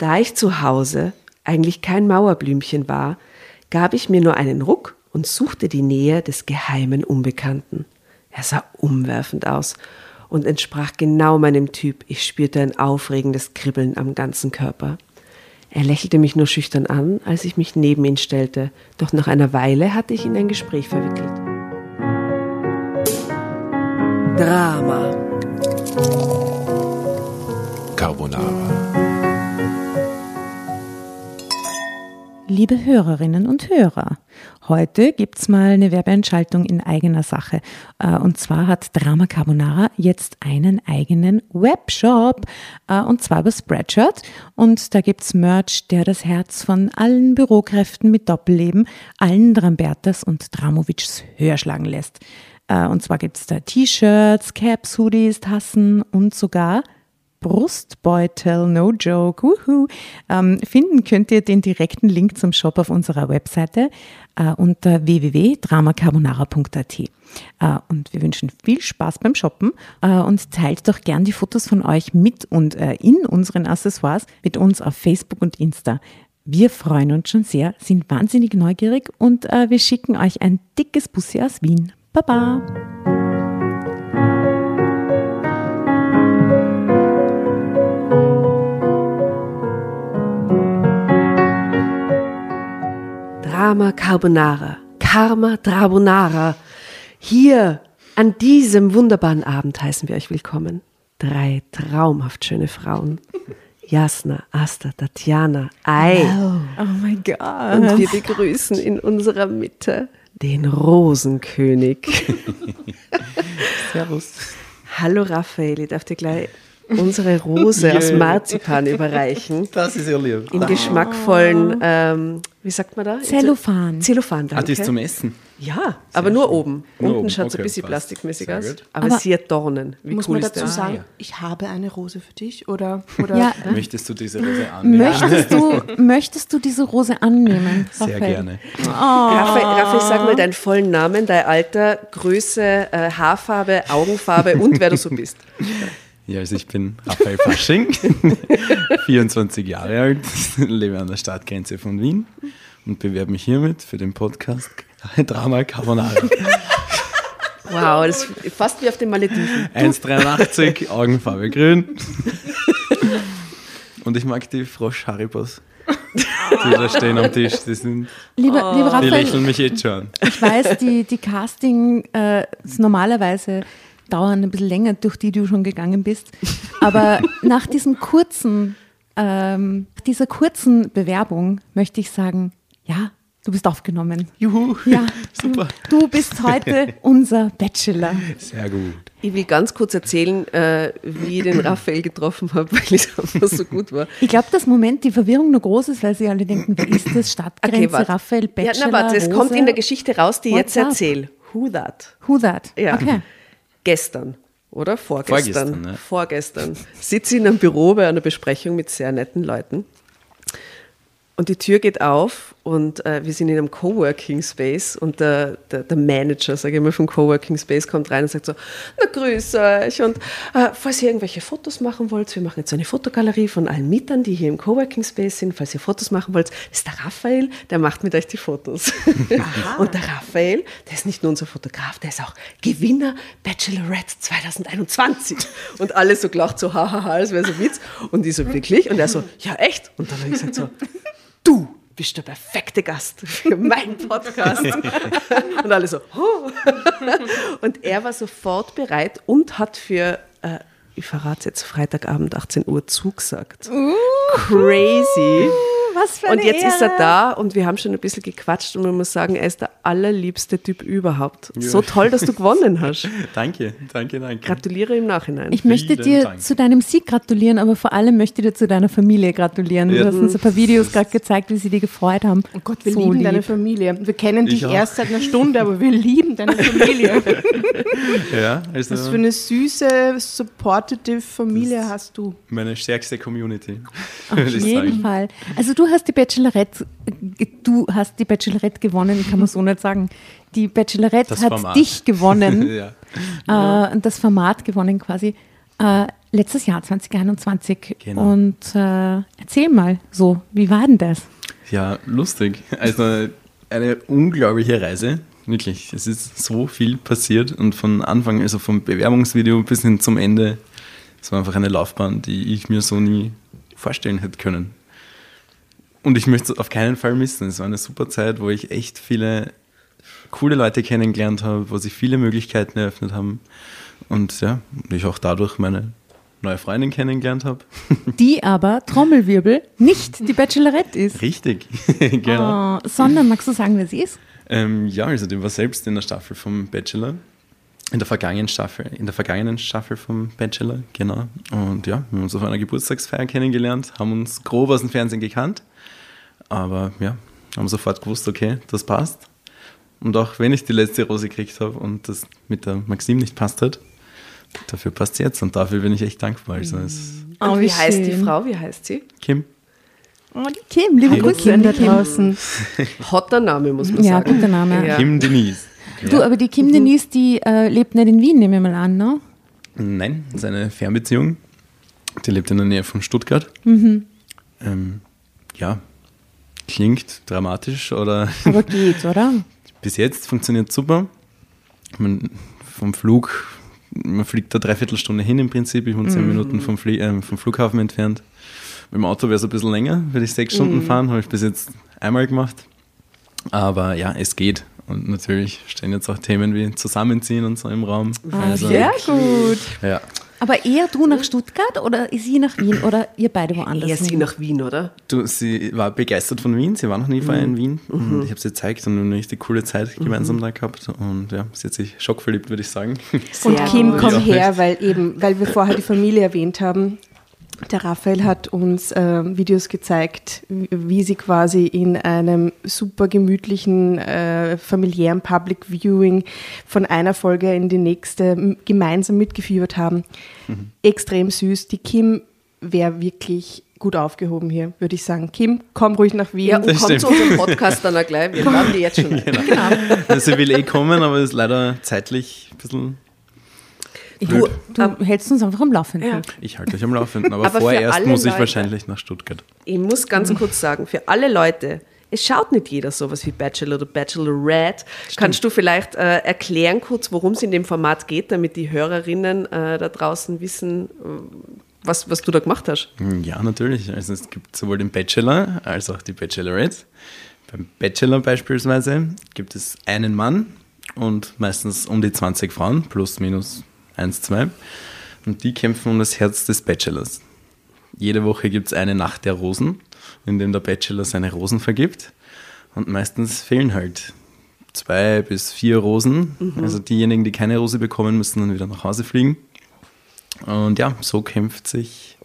Da ich zu Hause eigentlich kein Mauerblümchen war, gab ich mir nur einen Ruck und suchte die Nähe des geheimen Unbekannten. Er sah umwerfend aus und entsprach genau meinem Typ. Ich spürte ein aufregendes Kribbeln am ganzen Körper. Er lächelte mich nur schüchtern an, als ich mich neben ihn stellte, doch nach einer Weile hatte ich ihn in ein Gespräch verwickelt. Drama. Carbonara. Liebe Hörerinnen und Hörer, heute gibt's mal eine Werbeentschaltung in eigener Sache. Äh, und zwar hat Drama Carbonara jetzt einen eigenen Webshop äh, und zwar über Spreadshirt. Und da gibt's Merch, der das Herz von allen Bürokräften mit Doppelleben, allen Drambertas und Dramovics höher schlagen lässt. Äh, und zwar gibt's da T-Shirts, Caps, Hoodies, Tassen und sogar Brustbeutel, no joke, wuhu. Ähm, finden könnt ihr den direkten Link zum Shop auf unserer Webseite äh, unter www.dramacarbonara.at. Äh, und wir wünschen viel Spaß beim Shoppen äh, und teilt doch gern die Fotos von euch mit und äh, in unseren Accessoires mit uns auf Facebook und Insta. Wir freuen uns schon sehr, sind wahnsinnig neugierig und äh, wir schicken euch ein dickes Bussi aus Wien. Baba! Drama Carbonara, Karma Drabonara. Hier an diesem wunderbaren Abend heißen wir euch willkommen. Drei traumhaft schöne Frauen. Jasna, Asta, Tatjana, Ei. Oh mein Gott. Und wir begrüßen in unserer Mitte den Rosenkönig. Servus. Hallo Raphael, ich darf dir gleich unsere Rose aus. Marzipan überreichen. Das ist ja lieb. In geschmackvollen, ähm, wie sagt man da? Zellophan. Zellophan, Ah, danke. die ist zum Essen. Ja, aber nur oben. Nur Unten schaut es ein okay, bisschen passt. plastikmäßig Sehr aus. Aber, Aber- sie hat Dornen. Wie Muss cool man ist dazu das? sagen, ja. ich habe eine Rose für dich oder, oder Ja. Möchtest du diese Rose annehmen? Möchtest du, möchtest du diese Rose annehmen? Sehr Raphael? gerne. Raphael, Raphael, sag mal deinen vollen Namen, dein Alter, Größe, äh, Haarfarbe, Augenfarbe und wer du so bist. Ja, also ich bin Raphael Fasching, 24 Jahre alt, lebe an der Stadtgrenze von Wien und bewerbe mich hiermit für den Podcast Drama Carbonara. Wow, das ist fast wie auf den Malediven. 1,83, Augenfarbe grün. Und ich mag die Frosch-Haribos, die da stehen am Tisch. Die, sind, Lieber, lieber die Raphael, lächeln mich jetzt schon ich weiß, die, die Casting äh, ist normalerweise dauern ein bisschen länger, durch die du schon gegangen bist. Aber nach diesem kurzen, ähm, dieser kurzen Bewerbung möchte ich sagen, ja, du bist aufgenommen. Juhu, Ja, super. Du, du bist heute unser Bachelor. Sehr gut. Ich will ganz kurz erzählen, äh, wie ich den Raphael getroffen habe, weil es einfach so gut war. Ich glaube, dass im Moment die Verwirrung noch groß ist, weil sie alle denken, wer ist das? Stadtgrenze, warte. Raphael, Bachelor, Ja, na warte, es Rose? kommt in der Geschichte raus, die ich jetzt erzähle. Who that? Who that? Ja. Okay. Gestern oder vorgestern. Vorgestern, ne? Vorgestern. Sitze ich in einem Büro bei einer Besprechung mit sehr netten Leuten. Und die Tür geht auf und äh, wir sind in einem Coworking Space und der, der, der Manager, sage ich mal, vom Coworking Space kommt rein und sagt so, na grüß euch und äh, falls ihr irgendwelche Fotos machen wollt, wir machen jetzt so eine Fotogalerie von allen Mietern, die hier im Coworking Space sind, falls ihr Fotos machen wollt, ist der Raphael, der macht mit euch die Fotos. und der Raphael, der ist nicht nur unser Fotograf, der ist auch Gewinner Bachelorette 2021. Und alle so gelacht, so hahaha, als wäre so ein Witz. Und ich so, wirklich? Und er so, ja echt? Und dann habe ich gesagt so, du bist der perfekte Gast für meinen Podcast. Und alle so, oh. Und er war sofort bereit und hat für, äh, ich verrate jetzt, Freitagabend 18 Uhr zugesagt. Crazy. Was für Und eine jetzt ist er Ehre. da und wir haben schon ein bisschen gequatscht und man muss sagen, er ist der allerliebste Typ überhaupt. So toll, dass du gewonnen hast. Danke, danke, danke. Gratuliere im Nachhinein. Ich möchte Vielen dir Dank. zu deinem Sieg gratulieren, aber vor allem möchte ich dir zu deiner Familie gratulieren. Ja. Du hast uns ein paar Videos gerade gezeigt, wie sie dir gefreut haben. Oh Gott, wir So lieben lieb. deine Familie. Wir kennen dich erst seit einer Stunde, aber wir lieben deine Familie. Ja, also Was für eine süße, supportive Familie hast du. meine stärkste Community. Auf jeden sagen. Fall. Also du hast die Bachelorette, äh, du hast die Bachelorette gewonnen, kann man so nicht sagen. Die Bachelorette Das hat Format. dich gewonnen, ja. äh, das Format gewonnen quasi. Äh, letztes Jahr 2021. Genau. Und äh, erzähl mal so, wie war denn das? Ja, lustig. Also eine unglaubliche Reise. Wirklich, es ist so viel passiert und von Anfang, also vom Bewerbungsvideo bis hin zum Ende, es war einfach eine Laufbahn, die ich mir so nie vorstellen hätte können. Und ich möchte es auf keinen Fall missen. Es war eine super Zeit, wo ich echt viele coole Leute kennengelernt habe, wo sich viele Möglichkeiten eröffnet haben. Und ja, ich auch dadurch meine neue Freundin kennengelernt habe. Die aber, Trommelwirbel, nicht die Bachelorette ist. Richtig, genau. Oh, sondern, magst du sagen, wer sie ist? Ähm, ja, also die war selbst in der Staffel vom Bachelor. In der vergangenen Staffel, in der vergangenen Staffel vom Bachelor, genau. Und ja, wir haben uns auf einer Geburtstagsfeier kennengelernt, haben uns grob aus dem Fernsehen gekannt. Aber ja, haben sofort gewusst, okay, das passt. Und auch wenn ich die letzte Rose gekriegt habe und das mit der Maxim nicht passt hat, dafür passt es jetzt und dafür bin ich echt dankbar. Also Oh, wie, wie heißt die schön. Frau? Wie heißt sie? Kim, Oh, die Kim, liebe Hallo Grüße Kim, an da die draußen. Hotter Name, muss man Ja, sagen. guter Name. Ja. Kim Denise. Du, aber die Kim Denise, die äh, lebt nicht in Wien, nehme ich mal an, ne? Nein, das ist eine Fernbeziehung. Die lebt in der Nähe von Stuttgart. Mhm. Ähm, ja, klingt dramatisch oder Aber geht, oder? bis jetzt funktioniert super. Man, vom Flug, man fliegt da dreiviertel Stunde hin im Prinzip. Ich wohne zehn Minuten vom, Flie äh, vom Flughafen entfernt. Mit dem Auto wäre es ein bisschen länger, würde ich sechs Stunden fahren, habe ich bis jetzt einmal gemacht. Aber ja, es geht. Und natürlich stehen jetzt auch Themen wie Zusammenziehen und so im Raum. Also, Sehr gut. ja. Aber eher du nach Stuttgart oder sie nach Wien oder ihr beide woanders? Eher sie nach Wien, oder? Du, sie war begeistert von Wien, sie war noch nie vorher in Wien und ich habe sie gezeigt und wir haben eine richtig coole Zeit gemeinsam da gehabt und ja, sie hat sich schockverliebt, würde ich sagen. Und Sehr Kim, gut. komm her, weil eben, weil wir vorher die Familie erwähnt haben. Der Raphael hat uns ähm, Videos gezeigt, wie, sie quasi in einem super gemütlichen, äh, familiären Public Viewing von einer Folge in die nächste gemeinsam mitgefiebert haben. Extrem süß. Die Kim wäre wirklich gut aufgehoben hier, würde ich sagen. Kim, komm ruhig nach Wien. Ja, und Das kommt stimmt. zu unserem Podcast dann auch gleich. Wir laden die jetzt schon ein. Genau. sie will eh kommen, aber ist leider zeitlich ein bisschen. Du, du hältst uns einfach am Laufenden. Ja. Ich halte euch am Laufenden, aber, Aber vorerst muss ich Leute- wahrscheinlich nach Stuttgart. Ich muss ganz kurz sagen, für alle Leute, es schaut nicht jeder sowas wie Bachelor oder Bachelorette. Kannst du vielleicht äh, erklären kurz, worum es in dem Format geht, damit die Hörerinnen äh, da draußen wissen, äh, was, was du da gemacht hast? Ja, natürlich. Also es gibt sowohl den Bachelor als auch die Bachelorette. Beim Bachelor beispielsweise gibt es einen Mann und meistens um die 20 Frauen, plus minus 1, 2. Und die kämpfen um das Herz des Bachelors. Jede Woche gibt es eine Nacht der Rosen, in dem der Bachelor seine Rosen vergibt. Und meistens fehlen halt zwei bis vier Rosen. Also diejenigen, die keine Rose bekommen, müssen dann wieder nach Hause fliegen. Und ja, so kämpft sich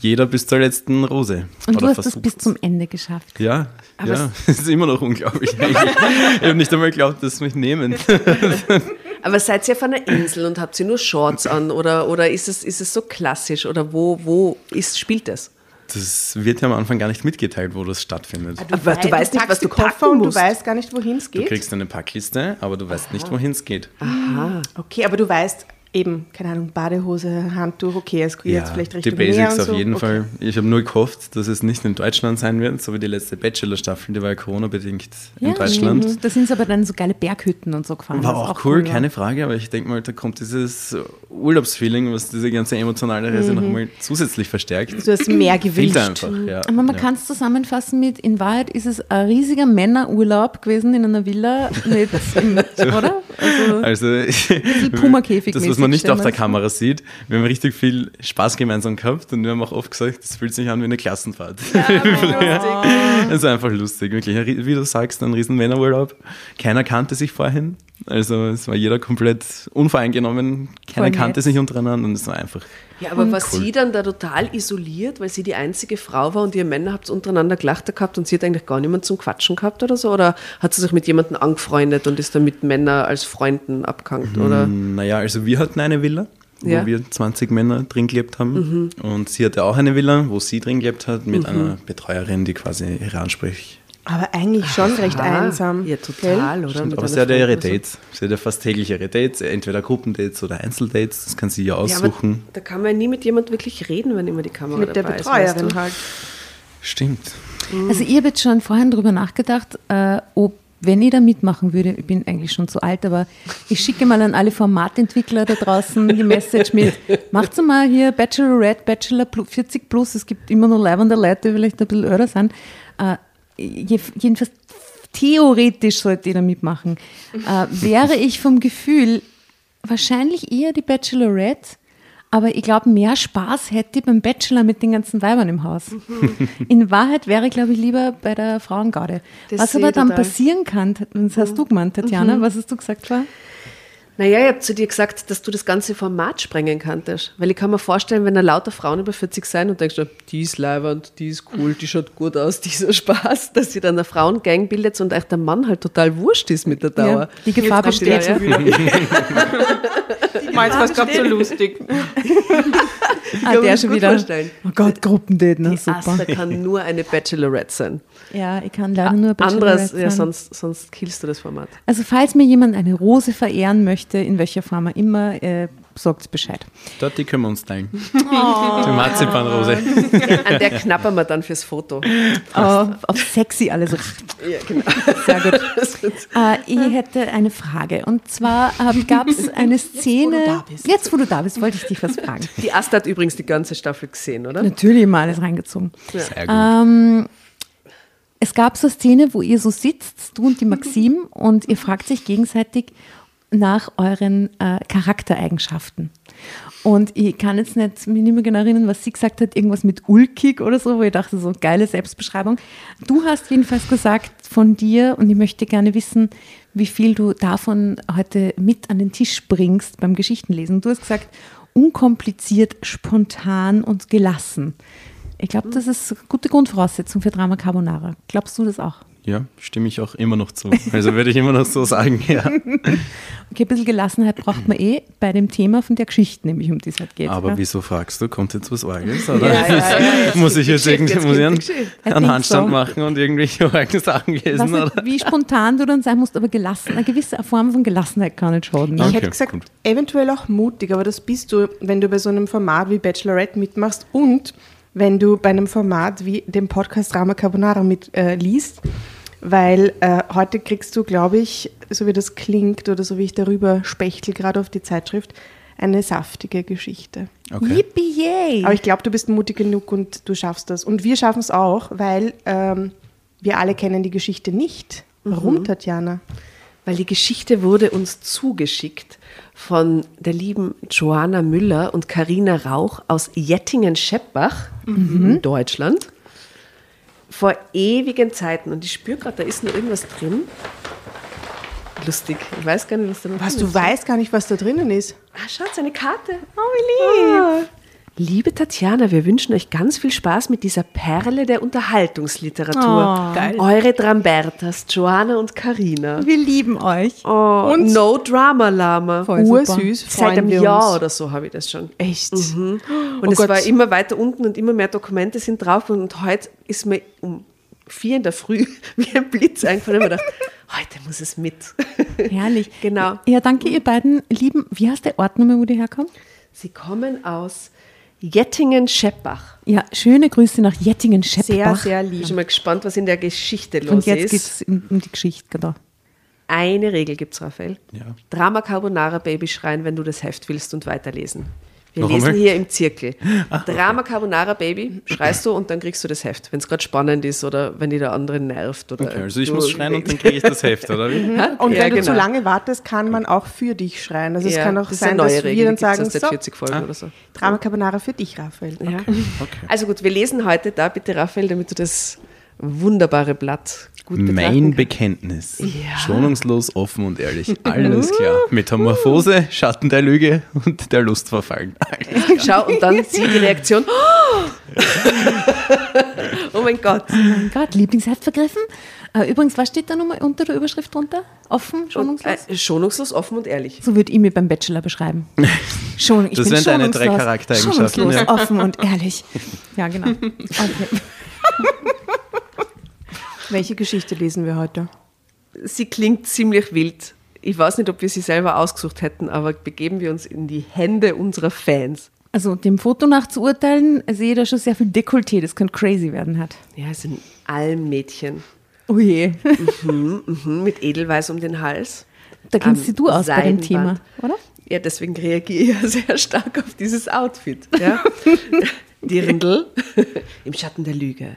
jeder bis zur letzten Rose. Und du hast das versucht bis es. zum Ende geschafft. Ja, Aber ja, es ist immer noch unglaublich. eigentlich. ich habe nicht einmal geglaubt, dass sie mich nehmen. Aber seid ihr auf einer Insel und habt ihr nur Shorts an oder, oder ist, es, ist es so klassisch oder wo, wo ist, spielt das? Das wird ja am Anfang gar nicht mitgeteilt, wo das stattfindet. Aber du weißt nicht, was du packen und musst. du weißt gar nicht, wohin es Du geht. kriegst eine Packliste, aber du weißt nicht, wohin es geht. Okay, aber du weißt eben, keine Ahnung, Badehose, Handtuch, okay, es geht jetzt vielleicht die Richtung Meer Basics auf so. jeden okay. Fall. Ich habe nur gehofft, dass es nicht in Deutschland sein wird, so wie die letzte Bachelor-Staffel, die war ja Corona-bedingt in Deutschland. mhm. Da sind sie aber dann so geile Berghütten und so gefahren. War was auch cool, war. keine Frage, aber ich denke mal, da kommt dieses Urlaubsfeeling, was diese ganze emotionale Reise nochmal zusätzlich verstärkt. Du hast mehr gewünscht. einfach. Ja, Aber man ja. kann es zusammenfassen mit, in Wahrheit ist es ein riesiger Männerurlaub gewesen in einer Villa mit, oder? Also, Also, Puma-Käfig das, was mäßig, man nicht auf der. Kamera sieht, wir haben richtig viel Spaß gemeinsam gehabt und wir haben auch oft gesagt, das fühlt sich an wie eine Klassenfahrt. Das ist einfach lustig, wirklich. Wie du sagst, ein riesen Männerurlaub. Keiner kannte sich vorhin. Also es war jeder komplett unvoreingenommen. Keiner Voll kannte nett. sich untereinander und es war einfach Ja, aber war Cool. sie dann da total isoliert, weil sie die einzige Frau war und ihr Männer habt untereinander gelacht gehabt und sie hat eigentlich gar niemanden zum Quatschen gehabt oder so? Oder hat sie sich mit jemandem angefreundet und ist dann mit Männern als Freunden abgehangen? Oder? Naja, also wir hatten eine Villa, wo Ja. wir 20 Männer drin gelebt haben. Und sie hatte auch eine Villa, wo sie drin gelebt hat, mit einer Betreuerin, die quasi ihre Aber eigentlich schon recht Ah, einsam. Ja, total, oder? Mit Aber sie hat ja ihre. Dates. Sie hat ja fast täglich ihre Dates, entweder Gruppendates oder Einzeldates. Das kann sie ja Ja, aber aussuchen. da kann man ja nie mit jemand wirklich reden, wenn immer die Kamera Mit der dabei ist. weißt Betreuerin du? halt. Stimmt. Also ich habe jetzt schon vorhin drüber nachgedacht, äh, ob wenn ich da mitmachen würde, ich bin eigentlich schon zu alt, aber ich schicke mal an alle Formatentwickler da draußen die Message mit, macht mal hier Bachelorette, Bachelor plus 40 plus, es gibt immer noch leibende Leute, die vielleicht ein bisschen älter sind. Äh, jedenfalls theoretisch sollte ich da mitmachen. Äh, wäre ich vom Gefühl wahrscheinlich eher die Bachelorette, aber ich glaube, mehr Spaß hätte ich beim Bachelor mit den ganzen Weibern im Haus. In Wahrheit wäre ich, glaube ich, lieber bei der Frauengarde. Das was aber dann total. passieren kann, das hast du gemeint, Tatjana, was hast du gesagt vorher? Naja, ich habe zu dir gesagt, dass du das ganze Format sprengen kanntest. Weil ich kann mir vorstellen, wenn da lauter Frauen über 40 sein und denkst, die ist leibernd, die ist cool, die schaut gut aus, die ist ein Spaß, dass sie dann eine Frauengang bildet und euch der Mann halt total wurscht ist mit der Dauer. Ja, die Gefahr besteht. da, ja. Meins war es gerade so lustig. Ah, kann der mir schon wieder. vorstellen. Oh Gott, Gruppendate, na Die super. Asta kann nur eine Bachelorette sein. Ja, ich kann leider nur Anderes, ja, sonst, sonst killst du das Format. Also falls mir jemand eine Rose verehren möchte, in welcher Form auch immer, äh, sagt Bescheid. Dort, die können wir uns teilen. Oh. Die Marzipanrose. An der knappern wir dann fürs Foto. Auf, auf sexy alles. Ja, genau. Sehr gut. Äh, ich hätte eine Frage. Und zwar ähm, gab es eine Szene. da bist. Jetzt, wo du da bist, wollte ich dich was fragen. Die Asta hat übrigens die ganze Staffel gesehen, oder? Natürlich mal alles reingezogen. Sehr gut. Ähm, es gab so eine Szene, wo ihr so sitzt, du und die Maxim, und ihr fragt sich gegenseitig nach euren äh, Charaktereigenschaften. Und ich kann jetzt nicht, mich nicht mehr genau erinnern, was sie gesagt hat, irgendwas mit ulkig oder so, wo ich dachte, so geile Selbstbeschreibung. Du hast jedenfalls gesagt von dir, und ich möchte gerne wissen, wie viel du davon heute mit an den Tisch bringst beim Geschichtenlesen. Du hast gesagt, unkompliziert, spontan und gelassen. Ich glaube, das ist eine gute Grundvoraussetzung für Drama Carbonara. Glaubst du das auch? Ja, stimme ich auch immer noch zu. Also würde ich immer noch so sagen, ja. Okay, ein bisschen Gelassenheit braucht man eh bei dem Thema von der Geschichte, nämlich um die es halt geht. Aber ja? wieso fragst du? Kommt jetzt was Orges? Oder? Ja, ja, ja, muss ich jetzt irgendwie jetzt muss ich einen, einen think Handstand so. machen und irgendwelche orgen Sachen Ich lesen? weiß Oder? nicht, wie spontan du dann sein musst, aber gelassen. Eine gewisse Form von Gelassenheit kann nicht schaden. Ne? Ich Okay, hätte gesagt, gut. eventuell auch mutig, aber das bist du, wenn du bei so einem Format wie Bachelorette mitmachst und wenn du bei einem Format wie dem Podcast Drama Carbonara mitliest, äh, liest, weil äh, heute kriegst du, glaube ich, so wie das klingt oder so wie ich darüber spechtel, gerade auf die Zeitschrift, eine saftige Geschichte. Okay. Yippie yay! Aber ich glaube, du bist mutig genug und du schaffst das. Und wir schaffen es auch, weil ähm, wir alle kennen die Geschichte nicht. Warum, Tatjana? Weil die Geschichte wurde uns zugeschickt von der lieben Joanna Müller und Karina Rauch aus Jettingen-Scheppbach in Deutschland. Vor ewigen Zeiten. Und ich spüre gerade, da ist noch irgendwas drin. Lustig. Ich weiß gar nicht, was da noch Was, drin du ist. weißt gar nicht, was da drinnen ist. Ah, schaut, seine Karte. Oh, wie lieb. Liebe Tatjana, wir wünschen euch ganz viel Spaß mit dieser Perle der Unterhaltungsliteratur. Oh, geil. Eure Drambertas, Joanna und Karina. Wir lieben euch. Oh, Und- No Drama Lama. Voll. Ursüß, Seit einem Jahr oder so habe ich das schon. Echt? Und Oh es Gott. war immer weiter unten und immer mehr Dokumente sind drauf. Und heute ist mir um vier in der Früh wie ein Blitz eingefallen. Ich habe gedacht, heute muss es mit. Herrlich. Genau. Ja, danke ihr beiden lieben. Wie heißt der Ort nochmal, wo die herkommen? Sie kommen aus Jettingen-Scheppach. Ja, schöne Grüße nach Jettingen-Scheppbach. Sehr, sehr Ich bin lieb. schon mal gespannt, was in der Geschichte los Und jetzt ist. geht es um, um die Geschichte, genau. Eine Regel gibt es, Raphael. Ja. Drama Carbonara Baby schreien, wenn du das Heft willst und weiterlesen. Wir Noch lesen einmal? hier im Zirkel. Drama Carbonara Baby schreist du und dann kriegst du das Heft, wenn es gerade spannend ist oder wenn die der andere nervt. Oder Okay, also ich du- muss schreien und dann kriege ich das Heft, oder wie? Und Ja, wenn du genau. zu lange wartest, kann man auch für dich schreien. Also es Ja, kann auch das ist sein, eine neue dass Regel, wir dann die gibt's sagen, so, 40 Folgen oder so. Drama Carbonara für dich, Raphael. Ja. Okay. Also gut, wir lesen heute da bitte, Raphael, damit du das wunderbare Blatt gut Mein. Bekenntnis. Ja. Schonungslos, offen und ehrlich. Alles klar. Metamorphose, Schatten der Lüge und der Lust verfallen. Schau, und dann sie die Reaktion. Oh mein Gott. Mein Gott, Lieblingsheft vergriffen. Äh, übrigens, was steht da nochmal unter der Überschrift drunter? Offen, schonungslos? Äh, schonungslos, offen und ehrlich. So würde ich mir beim Bachelor beschreiben. Schon, ich Das wären deine drei schonungslos, Charaktereigenschaften, Schonungslos, ja. offen und ehrlich. Ja, genau. Okay. Welche Geschichte lesen wir heute? Sie klingt ziemlich wild. Ich weiß nicht, ob wir sie selber ausgesucht hätten, aber begeben wir uns in die Hände unserer Fans. Also dem Foto nach zu urteilen, sehe ich da schon sehr viel Dekolleté, das könnte crazy werden hat. Ja, es sind Almmädchen. Oh je. Mhm, mit Edelweiß um den Hals. Da kennst dich du aus bei dem Thema, Seidenband. oder? Ja, deswegen reagiere ich ja sehr stark auf dieses Outfit. Ja? Dirndl im Schatten der Lüge.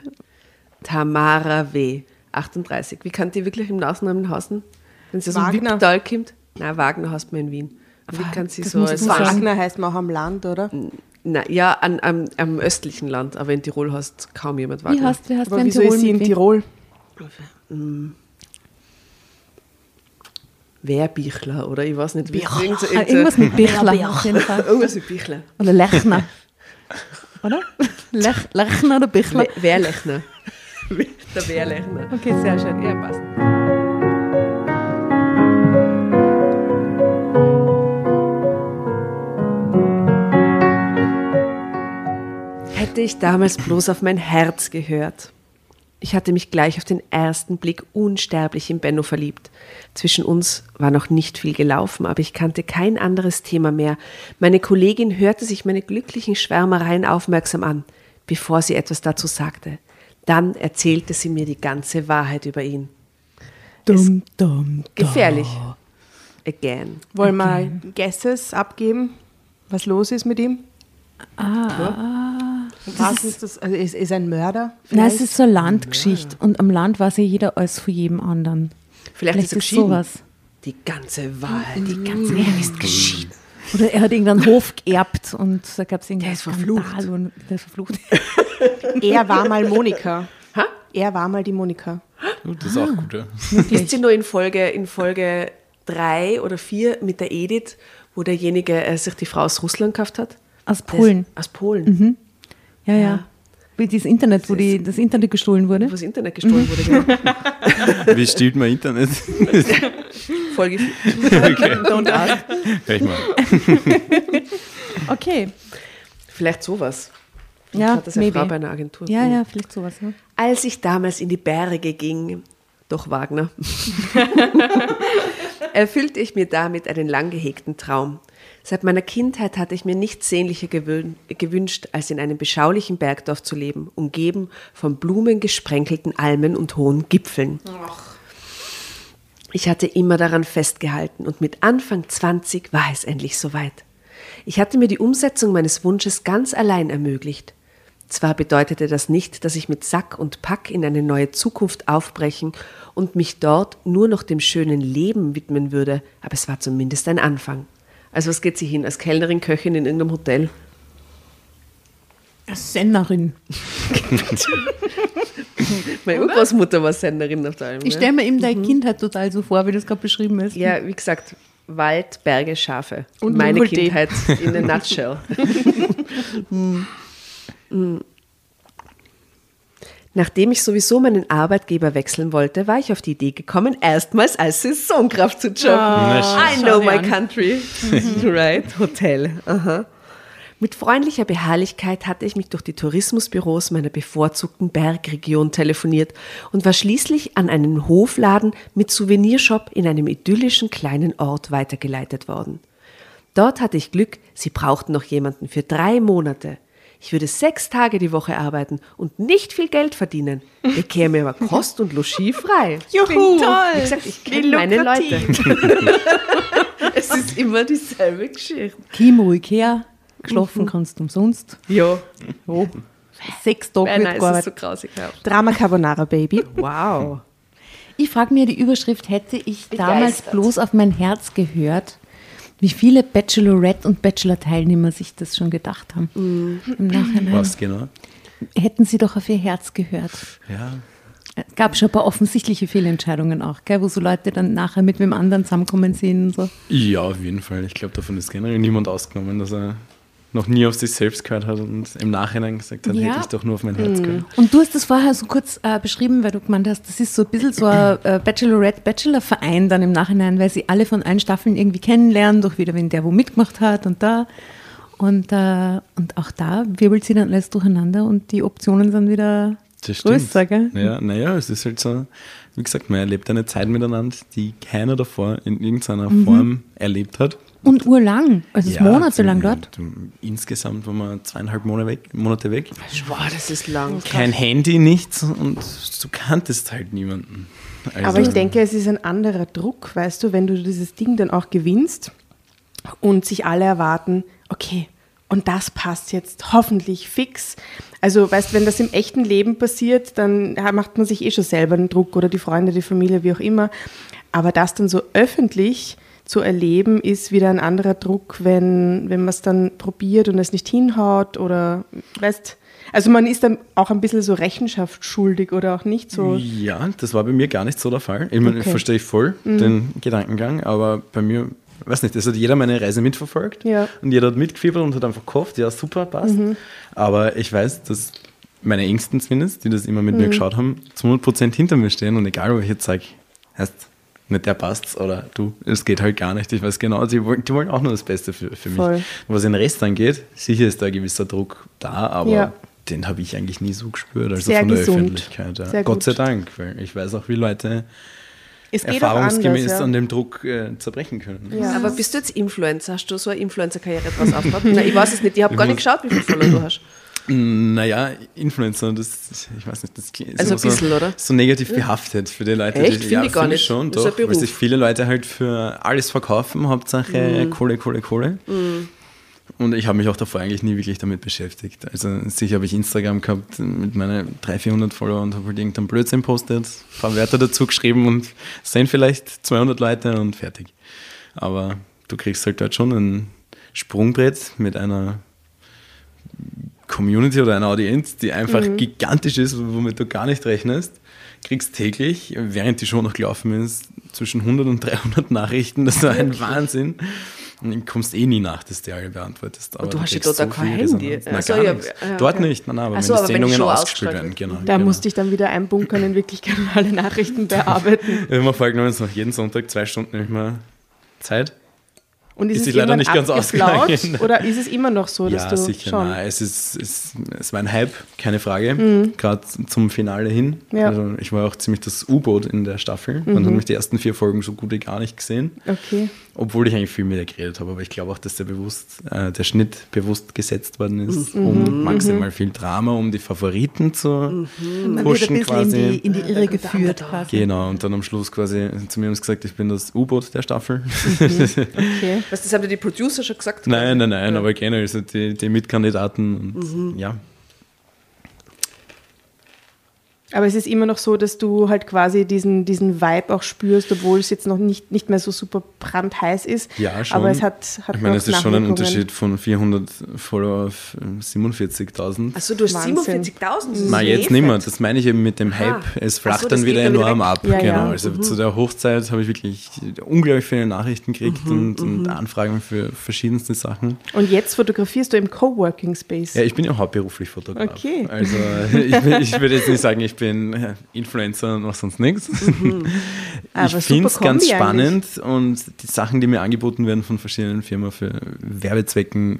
Tamara W. 38. Wie kann die wirklich im Nachnamen heißen? Wenn sie aus dem Wagner. Wipptal kommt? Nein, Wagner heißt man in Wien. Wie kann sie das so als. Wagner heißt man auch am Land, oder? Na, ja, an, am, am östlichen Land, aber in Tirol heißt kaum jemand Wie Wagner. hast, wie hast Aber du in wieso Tirol ist sie in mit wem? Tirol? Wehrbichler, oder? Ich weiß nicht, wie Bichler. irgend so- Ah, irgend so- irgendwas mit Bichler auf jeden Fall. Irgendwas mit Bichler. Oder Lechner. Oder? Lech, Lechner oder Bichler? We- Wehrlechner. Der Wehrlechner. Okay, sehr schön. Ja, passt. Hätte ich damals bloß auf mein Herz gehört. Ich hatte mich gleich auf den ersten Blick unsterblich in Benno verliebt. Zwischen uns war noch nicht viel gelaufen, aber ich kannte kein anderes Thema mehr. Meine Kollegin hörte sich meine glücklichen Schwärmereien aufmerksam an, bevor sie etwas dazu sagte. Dann erzählte sie mir die ganze Wahrheit über ihn. Dum, dum, Gefährlich. Again. Wollen wir Guesses abgeben, was los ist mit ihm? Ah. Was ist das? Also ist, ist ein Mörder? Nein, es vielleicht? ist so eine Landgeschichte. Und am Land weiß ja jeder alles von jedem anderen. Vielleicht, ist er ist geschieden. sowas. Die ganze Wahrheit, die ganze Er ist geschieden. Oder er hat irgendeinen Hof geerbt und da gab es irgendeinen ist verflucht. Skandal und der ist verflucht. Er war mal Monika. Ha? Er war mal die Monika. Oh, das ist auch gut, ja. Ist sie nur in Folge, in Folge drei oder vier mit der Edith, wo derjenige äh, sich die Frau aus Russland gekauft hat? Aus Polen. Ist, aus Polen. Ja, ja. Wie dieses Internet, wo die, das Internet gestohlen wurde. Wo das Internet gestohlen wurde. Genau. Wie stiehlt man Internet? Folge okay, Don't ask. ich mal. Okay. Vielleicht sowas. Ja, hat das eine maybe. Frau bei einer Agentur. Ja, ja, vielleicht sowas. Ja. Als ich damals in die Berge ging, doch Wagner, erfüllte ich mir damit einen lang gehegten Traum. Seit meiner Kindheit hatte ich mir nichts sehnlicher gewün- gewünscht, als in einem beschaulichen Bergdorf zu leben, umgeben von blumengesprenkelten Almen und hohen Gipfeln. Ich hatte immer daran festgehalten und mit Anfang 20 war es endlich soweit. Ich hatte mir die Umsetzung meines Wunsches ganz allein ermöglicht. Zwar bedeutete das nicht, dass ich mit Sack und Pack in eine neue Zukunft aufbrechen und mich dort nur noch dem schönen Leben widmen würde, aber es war zumindest ein Anfang. Also was geht sie hin? Als Kellnerin, Köchin in irgendeinem Hotel? Sennerin. Meine Urgroßmutter war Senderin auf der Alm. Ich stelle mir eben deine Kindheit total so vor, wie das gerade beschrieben ist. Ja, wie gesagt, Wald, Berge, Schafe. Und meine Null-Tee. Kindheit in a nutshell. Mm. Nachdem ich sowieso meinen Arbeitgeber wechseln wollte, war ich auf die Idee gekommen, erstmals als Saisonkraft zu jobben. Na, I know my country. right, Hotel. Aha. Mit freundlicher Beharrlichkeit hatte ich mich durch die Tourismusbüros meiner bevorzugten Bergregion telefoniert und war schließlich an einen Hofladen mit Souvenirshop in einem idyllischen kleinen Ort weitergeleitet worden. Dort hatte ich Glück, sie brauchten noch jemanden für drei Monate. Ich würde sechs Tage die Woche arbeiten und nicht viel Geld verdienen, bekäme aber Kost und Logis frei. Juhu! Wie gesagt, ich kenne meine Leute. es ist immer dieselbe Geschichte. Kim ruhig geschlafen kannst du umsonst. Ja, Oh. Sechs Tage Nein, wird nein, es ist gearbeitet. so grausig. Ja. Drama Carbonara Baby. Wow. Ich frage mir die Überschrift, hätte ich damals Begeistert. bloß auf mein Herz gehört, wie viele Bachelorette und Bachelor-Teilnehmer sich das schon gedacht haben. Im Nachhinein. Was genau? Hätten sie doch auf ihr Herz gehört. Ja. Es gab schon ein paar offensichtliche Fehlentscheidungen auch, gell, wo so Leute dann nachher mit wem anderen zusammenkommen sind und so. Ja, auf jeden Fall. Ich glaube, davon ist generell niemand ausgenommen, dass er noch nie auf sich selbst gehört hat und im Nachhinein gesagt hat, Ja. hätte ich doch nur auf mein Herz gehört. Und du hast das vorher so kurz äh, beschrieben, weil du gemeint hast, das ist so ein bisschen so ein äh, Bachelorette-Bachelor-Verein dann im Nachhinein, weil sie alle von allen Staffeln irgendwie kennenlernen, durch wieder wen der wo mitgemacht hat und da. Und, äh, und auch da wirbelt sie dann alles durcheinander und die Optionen sind wieder Das stimmt. Größer, gell? Ja, naja, es ist halt so, wie gesagt, man erlebt eine Zeit miteinander, die keiner davor in irgendeiner Mhm. Form erlebt hat. Und urlang. Also es ist monatelang dort. Insgesamt waren wir zweieinhalb Monate weg. Monate weg. Wow, das ist lang. Kein Handy, nichts und du kanntest halt niemanden. Also, Aber ich denke, es ist ein anderer Druck, weißt du, wenn du dieses Ding dann auch gewinnst und sich alle erwarten, okay, und das passt jetzt hoffentlich fix. Also, weißt du, wenn das im echten Leben passiert, dann macht man sich eh schon selber einen Druck oder die Freunde, die Familie, wie auch immer. Aber das dann so öffentlich zu erleben, ist wieder ein anderer Druck, wenn, wenn man es dann probiert und es nicht hinhaut oder, weißt also man ist dann auch ein bisschen so Rechenschaft schuldig oder auch nicht so. Ja, das war bei mir gar nicht so der Fall. Ich meine, Okay. Mhm. verstehe ich voll den Gedankengang, aber bei mir, weiß nicht, es hat jeder meine Reise mitverfolgt Ja. Mhm. und jeder hat mitgefiebert und hat einfach gehofft, ja, super, passt. Aber ich weiß, dass meine Ängsten zumindest, die das immer mit Mhm. mir geschaut haben, zu 100% hinter mir stehen und egal, wo ich jetzt sage, heißt, nicht der passt's oder du, es geht halt gar nicht. Ich weiß genau, die wollen, die wollen auch nur das Beste für, für mich. Voll. Was den Rest angeht, sicher ist da ein gewisser Druck da, aber Ja. den habe ich eigentlich nie so gespürt, also Sehr von der gesund. Öffentlichkeit. Ja. Sehr Gott sei Dank, weil ich weiß auch, wie Leute Es geht auch erfahrungsgemäß anders, ja. an dem Druck äh, zerbrechen können. Ja. Aber bist du jetzt Influencer? Hast du so eine Influencer-Karriere draus aufgebaut? Nein, ich weiß es nicht. Ich habe gar nicht geschaut, wie viele Follower du hast. Naja, Influencer, das, ich weiß nicht, das ist Also ein bisschen, so, so negativ behaftet für die Leute. Echt? Die, Finde ich gar nicht. schon, Das doch, weil sich viele Leute halt für alles verkaufen, Hauptsache Mhm. Kohle, Kohle, Kohle. Und ich habe mich auch davor eigentlich nie wirklich damit beschäftigt. Also sicher habe ich Instagram gehabt mit meinen 300, 400 Follower und habe halt irgendeinen Blödsinn postet, ein paar Wörter dazu geschrieben und sehen vielleicht 200 Leute und fertig. Aber du kriegst halt dort schon ein Sprungbrett mit einer Community oder einer Audienz, die einfach Mhm. gigantisch ist, womit du gar nicht rechnest, kriegst täglich, während die Show noch gelaufen ist, zwischen 100 und 300 Nachrichten. Das ist ein Wahnsinn. Und du kommst eh nie nach, dass du alle beantwortest. Aber du hast ja dort auch kein Handy. Na, so, gar ja, ja, Dort okay. nicht, nein, nein, aber so, wenn die Sendungen ausgespielt werden, genau. Da genau. musste ich dann wieder einbunkern, in Wirklichkeit alle Nachrichten bearbeiten. Habe mir vorgenommen, jetzt noch jeden Sonntag zwei Stunden ich mir Zeit. Und ist, Ist es sich leider nicht ganz ausgegangen. oder ist es immer noch so, dass ja, du sicher. schon? Nein, es, ist, es, es war ein Hype, keine Frage. Gerade zum Finale hin. Mhm. Ja. Mhm. Also ich war auch ziemlich das U-Boot in der Staffel. Man hat mich die ersten vier Folgen so gut wie gar nicht gesehen. Okay. Obwohl ich eigentlich viel mehr geredet habe. Aber ich glaube auch, dass der, bewusst, äh, der Schnitt bewusst gesetzt worden ist, Mhm. um maximal viel Drama, um die Favoriten zu Man wird ein pushen quasi. in die, in die Irre geführt quasi. Genau, und dann am Schluss quasi zu mir haben sie gesagt, ich bin das U-Boot der Staffel. Okay. Was, das haben dir die Producer schon gesagt? Nein, nein, nein, aber generell so die, die Mitkandidaten und ja. Aber es ist immer noch so, dass du halt quasi diesen, diesen Vibe auch spürst, obwohl es jetzt noch nicht, nicht mehr so super brandheiß ist. Ja, schon. Aber es hat, hat Ich meine, noch es ist schon ein. Unterschied von 400 Follower auf äh, 47.000. Achso, du hast Wahnsinn. 47.000. das ist Nein, eh jetzt nicht mehr. Das meine ich eben mit dem Hype. Aha. Es Ach flacht so, dann wieder enorm ab. Ja, genau. ja. Also zu der Hochzeit habe ich wirklich unglaublich viele Nachrichten gekriegt Mhm, und, und Anfragen für verschiedenste Sachen. Und jetzt fotografierst du im Coworking Space. Ja, ich bin ja hauptberuflich Fotograf. Okay. Also ich, ich würde jetzt nicht sagen, ich bin äh, Influencer und mach sonst nichts. Aber ich super finde es ganz spannend und die Sachen, die mir angeboten werden von verschiedenen Firmen für Werbezwecken,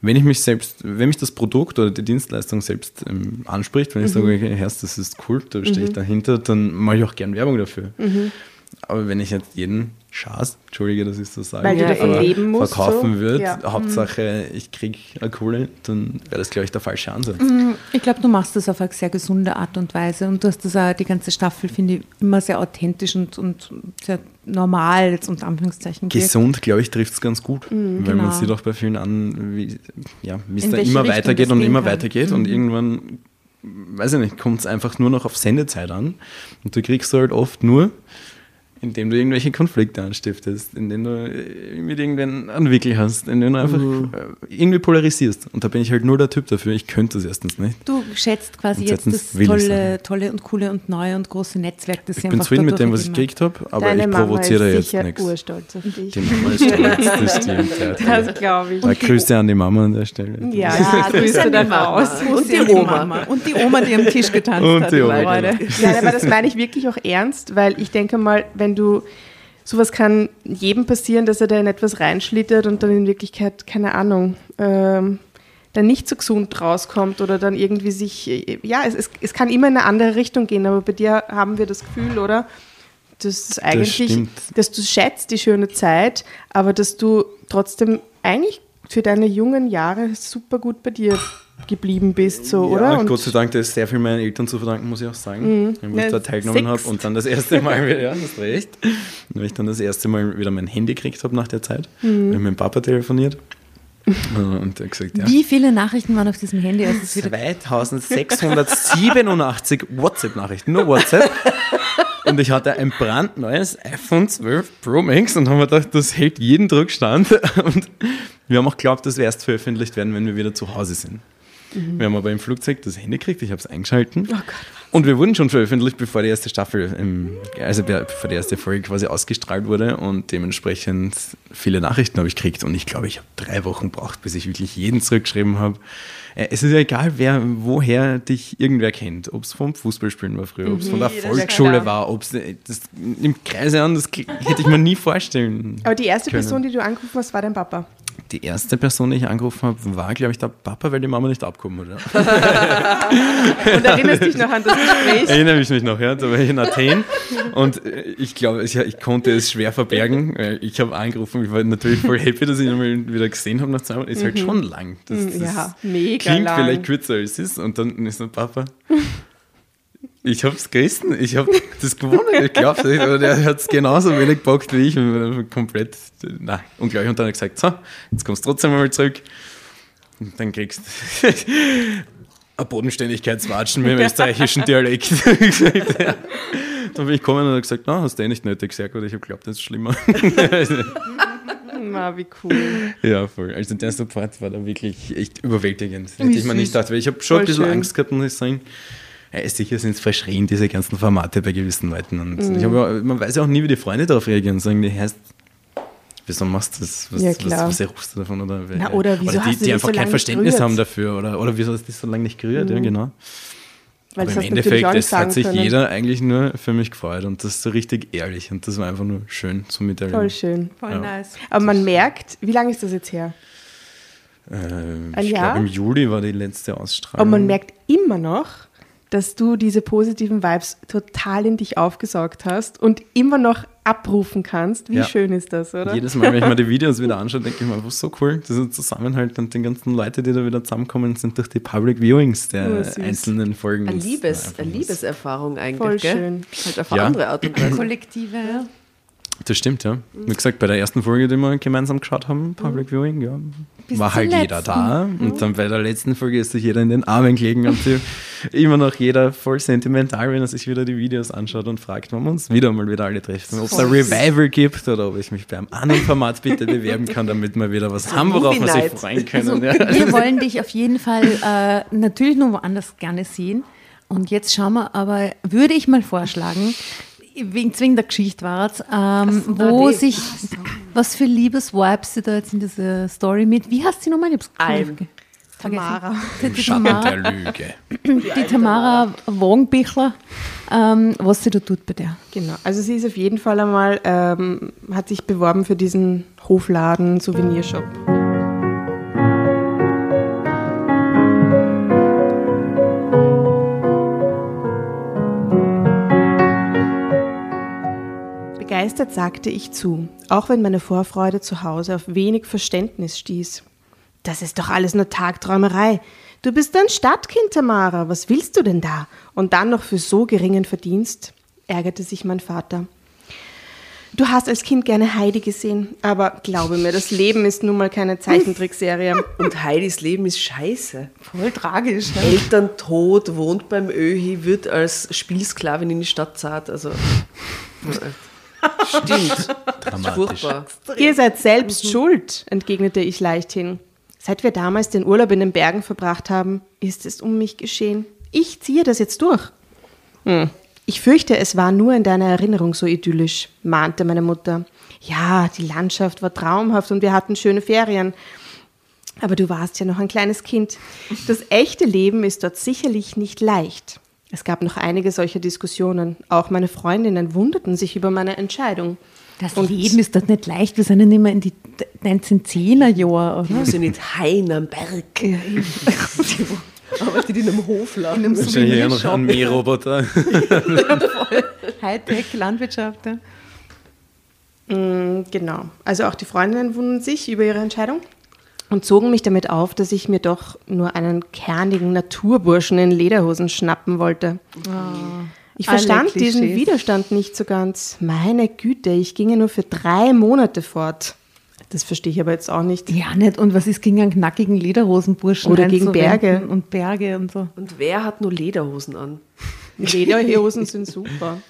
wenn ich mich selbst, wenn mich das Produkt oder die Dienstleistung selbst ähm, anspricht, wenn ich Mhm. sage, okay, das ist cool, da stehe ich dahinter, dann mache ich auch gern Werbung dafür. Mhm. Aber wenn ich jetzt jeden Schaß, entschuldige, dass ich so sage, Weil du davon aber leben musst, verkaufen so. würde, Ja. Hauptsache ich kriege eine Kohle, dann wäre das, glaube ich, der falsche Ansatz. Ich glaube, du machst das auf eine sehr gesunde Art und Weise und du hast das auch die ganze Staffel, finde ich, immer sehr authentisch und, und sehr normal, jetzt unter Anführungszeichen. Gesund, glaube ich, trifft es ganz gut, weil genau. man sieht auch bei vielen an, wie ja, wie es da immer Richtung weitergeht und immer kann. Mhm. weitergeht und irgendwann, weiß ich nicht, kommt es einfach nur noch auf Sendezeit an und du kriegst halt oft nur, indem du irgendwelche Konflikte anstiftest, indem du äh, mit irgendwen einen Wickel hast, indem du einfach Mhm. äh, irgendwie polarisierst und da bin ich halt nur der Typ dafür, ich könnte es erstens nicht. Du schätzt quasi Und jetzt das tolle, tolle und coole und neue und große Netzwerk, das Ich bin zufrieden mit dem, was ich ergeben gekriegt habe, aber Deine ich Mama provoziere ist jetzt nichts. urstolz auf dich. Die Mama ist stolz, das stimmt. Ja, Das glaube ich. Da grüßte an die Mama an der Stelle. Ja, Ja, grüße an die Mama. Und die. Oma. Und die Oma, die am Tisch getanzt Und hat. die Oma, Freude. genau. Nein, aber das meine ich wirklich auch ernst, weil ich denke mal, wenn du sowas kann jedem passieren, dass er da in etwas reinschlittert und dann in Wirklichkeit, keine Ahnung, ähm, dann nicht so gesund rauskommt oder dann irgendwie sich, ja, es, es, es kann immer in eine andere Richtung gehen, aber bei dir haben wir das Gefühl, oder? Dass es eigentlich, stimmt. dass du schätzt die schöne Zeit, aber dass du trotzdem eigentlich für deine jungen Jahre super gut bei dir geblieben bist, so, oder? Ja, Und- Gott sei Dank, das ist sehr viel meinen Eltern zu verdanken, muss ich auch sagen. Wenn Ja, ich da teilgenommen habe und dann das erste Mal wieder, ja, hast recht, wenn ich dann das erste Mal wieder mein Handy gekriegt habe nach der Zeit, Mhm. mit dem Papa telefoniert äh, und er hat gesagt, ja, Wie viele Nachrichten waren auf diesem Handy, als es wieder 2687 WhatsApp-Nachrichten, nur WhatsApp. Und ich hatte ein brandneues iPhone 12 Pro Max und haben mir gedacht, das hält jeden Druckstand. Und wir haben auch geglaubt, das wird erst veröffentlicht werden, wenn wir wieder zu Hause sind. Wir haben aber im Flugzeug das Handy gekriegt, ich habe es eingeschalten. Und wir wurden schon veröffentlicht, bevor die erste Staffel, im, also be- bevor die erste Folge quasi ausgestrahlt wurde. Und dementsprechend viele Nachrichten habe ich gekriegt. Und ich glaube, ich habe drei Wochen gebraucht, bis ich wirklich jeden zurückgeschrieben habe. Äh, Es ist ja egal, wer, woher dich irgendwer kennt. Ob es vom Fußballspielen war früher, ob es von der Jeder Volksschule war, ob es das im Kreise an, das hätte ich mir nie vorstellen. Aber die erste können. Person, die du angerufen hast, war dein Papa. Die erste Person, die ich angerufen habe, war, glaube ich, der Papa, weil die Mama nicht abgekommen hat. Ja. Und erinnerst dich noch an das Gespräch? Erinnere ich mich noch, ja. Da war ich in Athen und äh, ich glaube, ich, ich konnte es schwer verbergen. weil Ich habe angerufen, ich war natürlich voll happy, dass ich ihn mal wieder gesehen habe nach zwei Jahren. Ist halt schon lang. Das, das Mhm. Ja, mega klingt lang. vielleicht kürzer als es ist. Und dann ist der Papa. Ich hab's gerissen, ich hab das gewonnen, ich glaub's nicht, aber der hat's genauso wenig gepackt wie ich. Und komplett, nein, ungleich. Und dann hat er gesagt, so, jetzt kommst du trotzdem mal zurück. Und dann kriegst du ein Bodenständigkeitswatschen mit dem österreichischen Dialekt. ja. Dann bin ich gekommen und habe gesagt, na, hast du eh nicht nötig, sehr gut, ich habe geglaubt, das ist schlimmer. Na, wie cool. ja, voll. Also der Support war da wirklich echt überwältigend. Hätte ich mir nicht gedacht, weil ich habe schon Voll ein bisschen schön. Angst gehabt, muss ich sagen. Ja, sicher sind es verschrien, diese ganzen Formate bei gewissen Leuten. Und Mhm. ich hab, man weiß ja auch nie, wie die Freunde darauf reagieren und sagen, die heißt, wieso machst du das? Was, Ja, was, klar. was erhoffst du davon? Oder, Na, oder wieso die, hast du die einfach so kein Verständnis gerührt? haben dafür. Oder, oder wieso hast du das so lange nicht gerührt? Ja, genau. Weil Aber im Endeffekt, es hat sich können. jeder eigentlich nur für mich gefreut und das ist so richtig ehrlich und das war einfach nur schön zu miterleben. Voll schön. voll Ja. nice. Aber man merkt, wie lange ist das jetzt her? Ein ich glaube, im Juli war die letzte Ausstrahlung. Aber man merkt immer noch, dass du diese positiven Vibes total in dich aufgesaugt hast und immer noch abrufen kannst. Wie Ja. schön ist das, oder? Jedes Mal, wenn ich mir die Videos wieder anschaue, denke ich mir einfach so cool. Dieser Zusammenhalt und die ganzen Leute, die da wieder zusammenkommen, sind durch die Public Viewings der Oh, einzelnen Folgen. Eine, Liebes, eine was- Liebeserfahrung eigentlich, Voll gell? schön. Halt auf Ja. andere Art und Weise. Kollektive. Das stimmt, ja. Wie gesagt, bei der ersten Folge, die wir gemeinsam geschaut haben, Public Viewing, ja, Bis war halt jeder letzten. da. Und dann bei der letzten Folge ist sich jeder in den Armen gelegen und immer noch jeder voll sentimental, wenn er sich wieder die Videos anschaut und fragt, wann wir uns wieder mal wieder alle treffen. Ob es süß. Revival gibt oder ob ich mich beim anderen Format bitte bewerben kann, damit wir wieder was haben, worauf wir sich freuen können. Also, ja. wir wollen dich auf jeden Fall äh, natürlich noch woanders gerne sehen. Und jetzt schauen wir aber, würde ich mal vorschlagen, wegen zwingender Geschichte war es, ähm, wo sich, was für Liebesvibes sie da jetzt in dieser Story mit, wie heißt sie nochmal? Ich hab's. Tamara. Die, die, Tamara, der Lüge. die Tamara Wagenbichler, ähm, was sie da tut bei der. Genau. Also sie ist auf jeden Fall einmal, ähm, hat sich beworben für diesen Hofladen, Begeistert sagte ich zu, auch wenn meine Vorfreude zu Hause auf wenig Verständnis stieß. Das ist doch alles nur Tagträumerei. Du bist ein Stadtkind, Tamara. Was willst du denn da? Und dann noch für so geringen Verdienst? ärgerte sich mein Vater. Du hast als Kind gerne Heidi gesehen, aber glaube mir, das Leben ist nun mal keine Zeichentrickserie. Und Heidis Leben ist scheiße. Voll tragisch. Ne? Eltern tot, wohnt beim Öhi, wird als Spielsklavin in die Stadt zahlt. Also, stimmt. Dramatisch. Furchtbar. Ihr seid selbst schuld, entgegnete ich leichthin. Seit wir damals den Urlaub in den Bergen verbracht haben, ist es um mich geschehen. Ich ziehe das jetzt durch. Hm. Ich fürchte, es war nur in deiner Erinnerung so idyllisch, mahnte meine Mutter. Ja, die Landschaft war traumhaft und wir hatten schöne Ferien. Aber du warst ja noch ein kleines Kind. Das echte Leben ist dort sicherlich nicht leicht. Es gab noch einige solcher Diskussionen. Auch meine Freundinnen wunderten sich über meine Entscheidung. Das Leben ist dort nicht leicht. Wir sind ja nicht mehr in die 1910er Jahre, muss ja nicht heim am Berg. Arbeitet in einem Hofladen. In einem Wahrscheinlich eher noch ein Mähroboter. Hightech-Landwirtschaft. Ja. Mm, Genau. Also auch die Freundinnen wundern sich über ihre Entscheidung und zogen mich damit auf, dass ich mir doch nur einen kernigen Naturburschen in Lederhosen schnappen wollte. Ich Alle verstand diesen. Widerstand nicht so ganz. Meine Güte, ich ginge nur für drei Monate fort. Das verstehe ich aber jetzt auch nicht. ja, nicht. Und was ist gegen einen knackigen Lederhosenburschen? Oder gegen Berge. Und Berge und so. Und wer hat nur Lederhosen an? Lederhosen sind super.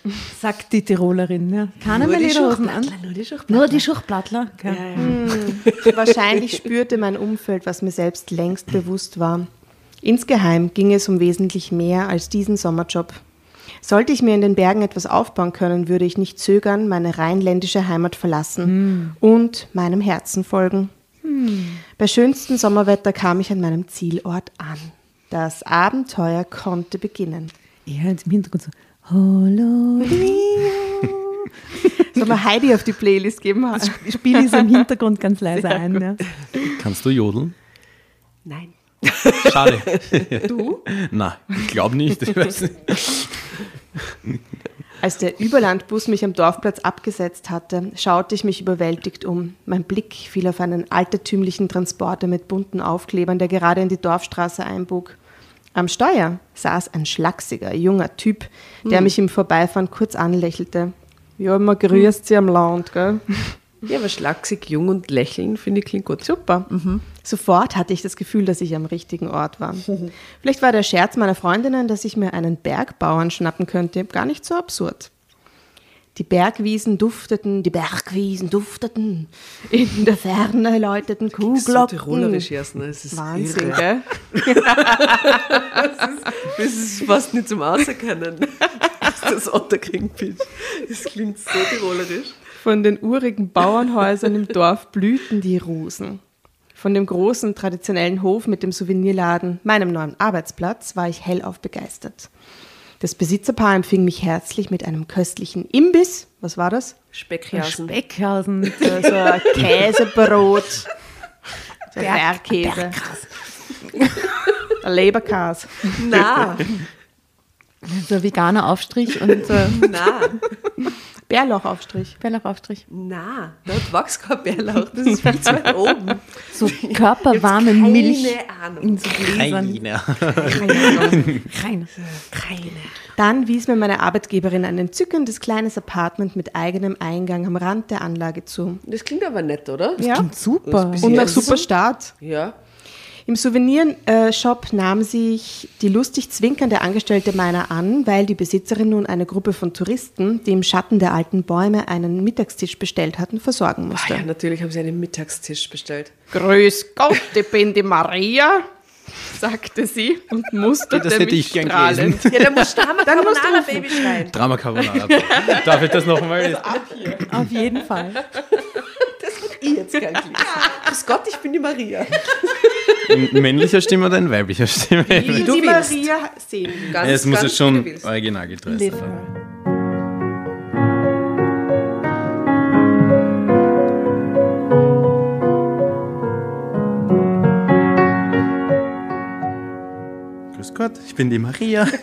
Sagt die Tirolerin. Ja. Keiner Nur mehr die Lederhosen an. Nur die Schuchplattler. Nur die Schuchplattler. Ja, ja. Wahrscheinlich spürte mein Umfeld, was mir selbst längst bewusst war. Insgeheim ging es um wesentlich mehr als diesen Sommerjob. Sollte ich mir in den Bergen etwas aufbauen können, würde ich nicht zögern, meine rheinländische Heimat verlassen und meinem Herzen folgen. Bei schönstem Sommerwetter kam ich an meinem Zielort an. Das Abenteuer konnte beginnen. Ja, jetzt im Hintergrund so. Hallo, Sollen wir Heidi auf die Playlist geben? Spiel ist im Hintergrund ganz leise ein. Ja. Kannst du jodeln? Nein. Schade. Du? Nein, ich glaube nicht. Ich weiß nicht. Als der Überlandbus mich am Dorfplatz abgesetzt hatte, schaute ich mich überwältigt um. Mein Blick fiel auf einen altertümlichen Transporter mit bunten Aufklebern, der gerade in die Dorfstraße einbog. Am Steuer saß ein schlachsiger, junger Typ, der mich im Vorbeifahren kurz anlächelte. Ja, man grüßt sie am Land, gell? Ja, aber schlaksig, jung und lächeln, finde ich, klingt gut. Super. Sofort hatte ich das Gefühl, dass ich am richtigen Ort war. Vielleicht war der Scherz meiner Freundinnen, dass ich mir einen Bergbauern schnappen könnte, gar nicht so absurd. Die Bergwiesen dufteten, die Bergwiesen dufteten, in der Ferne läuteten So Kuhglocken. tirolerisch erst, ne? Es ist Wahnsinn, irre. gell? Das ist fast nicht zum Auserkennen. Das Otterkring-Pitch. Das klingt so tirolerisch. Von den urigen Bauernhäusern im Dorf blühten die Rosen. Von dem großen traditionellen Hof mit dem Souvenirladen, meinem neuen Arbeitsplatz, war ich hellauf begeistert. Das Besitzerpaar empfing mich herzlich mit einem köstlichen Imbiss. Was war das? Speckhersen. Speckhausen. So ein Käsebrot. Bergkäse. Ein Leberkäse. Na, So ein veganer Aufstrich und äh, na, Bärlauchaufstrich. Bärlauchaufstrich. na. Dort wächst kein Bärlauch. Das ist viel zu weit oben. So körperwarme keine Milch Ahnung. in so Gläsern. Keiner. Rein. Keine. Dann wies mir meine Arbeitgeberin ein entzückendes kleines Apartment mit eigenem Eingang am Rand der Anlage zu. Das klingt aber nett, oder? Ja. Klingt super. Das Und nach super Start. Ja. Im Souvenirshop nahm sich die lustig zwinkernde Angestellte meiner an, weil die Besitzerin nun eine Gruppe von Touristen, die im Schatten der alten Bäume einen Mittagstisch bestellt hatten, versorgen Ah, musste. ja, natürlich haben sie einen Mittagstisch bestellt. Grüß Gott, ich bin die Maria, sagte sie und musterte Das hätte mich ich gern strahlend. Ja, dann musst du Drama Dann Carbonara. Baby schreien. Drama Carbonara. Darf ich das nochmal? Auf jeden Fall. Ich jetzt gern gelesen. Grüß Gott, ich bin die Maria. In männlicher Stimme oder in weiblicher Stimme? Wie du die willst. Maria sehen. Ganz, es muss jetzt schon originalgetreu sein. Grüß Gott, ich bin die Maria.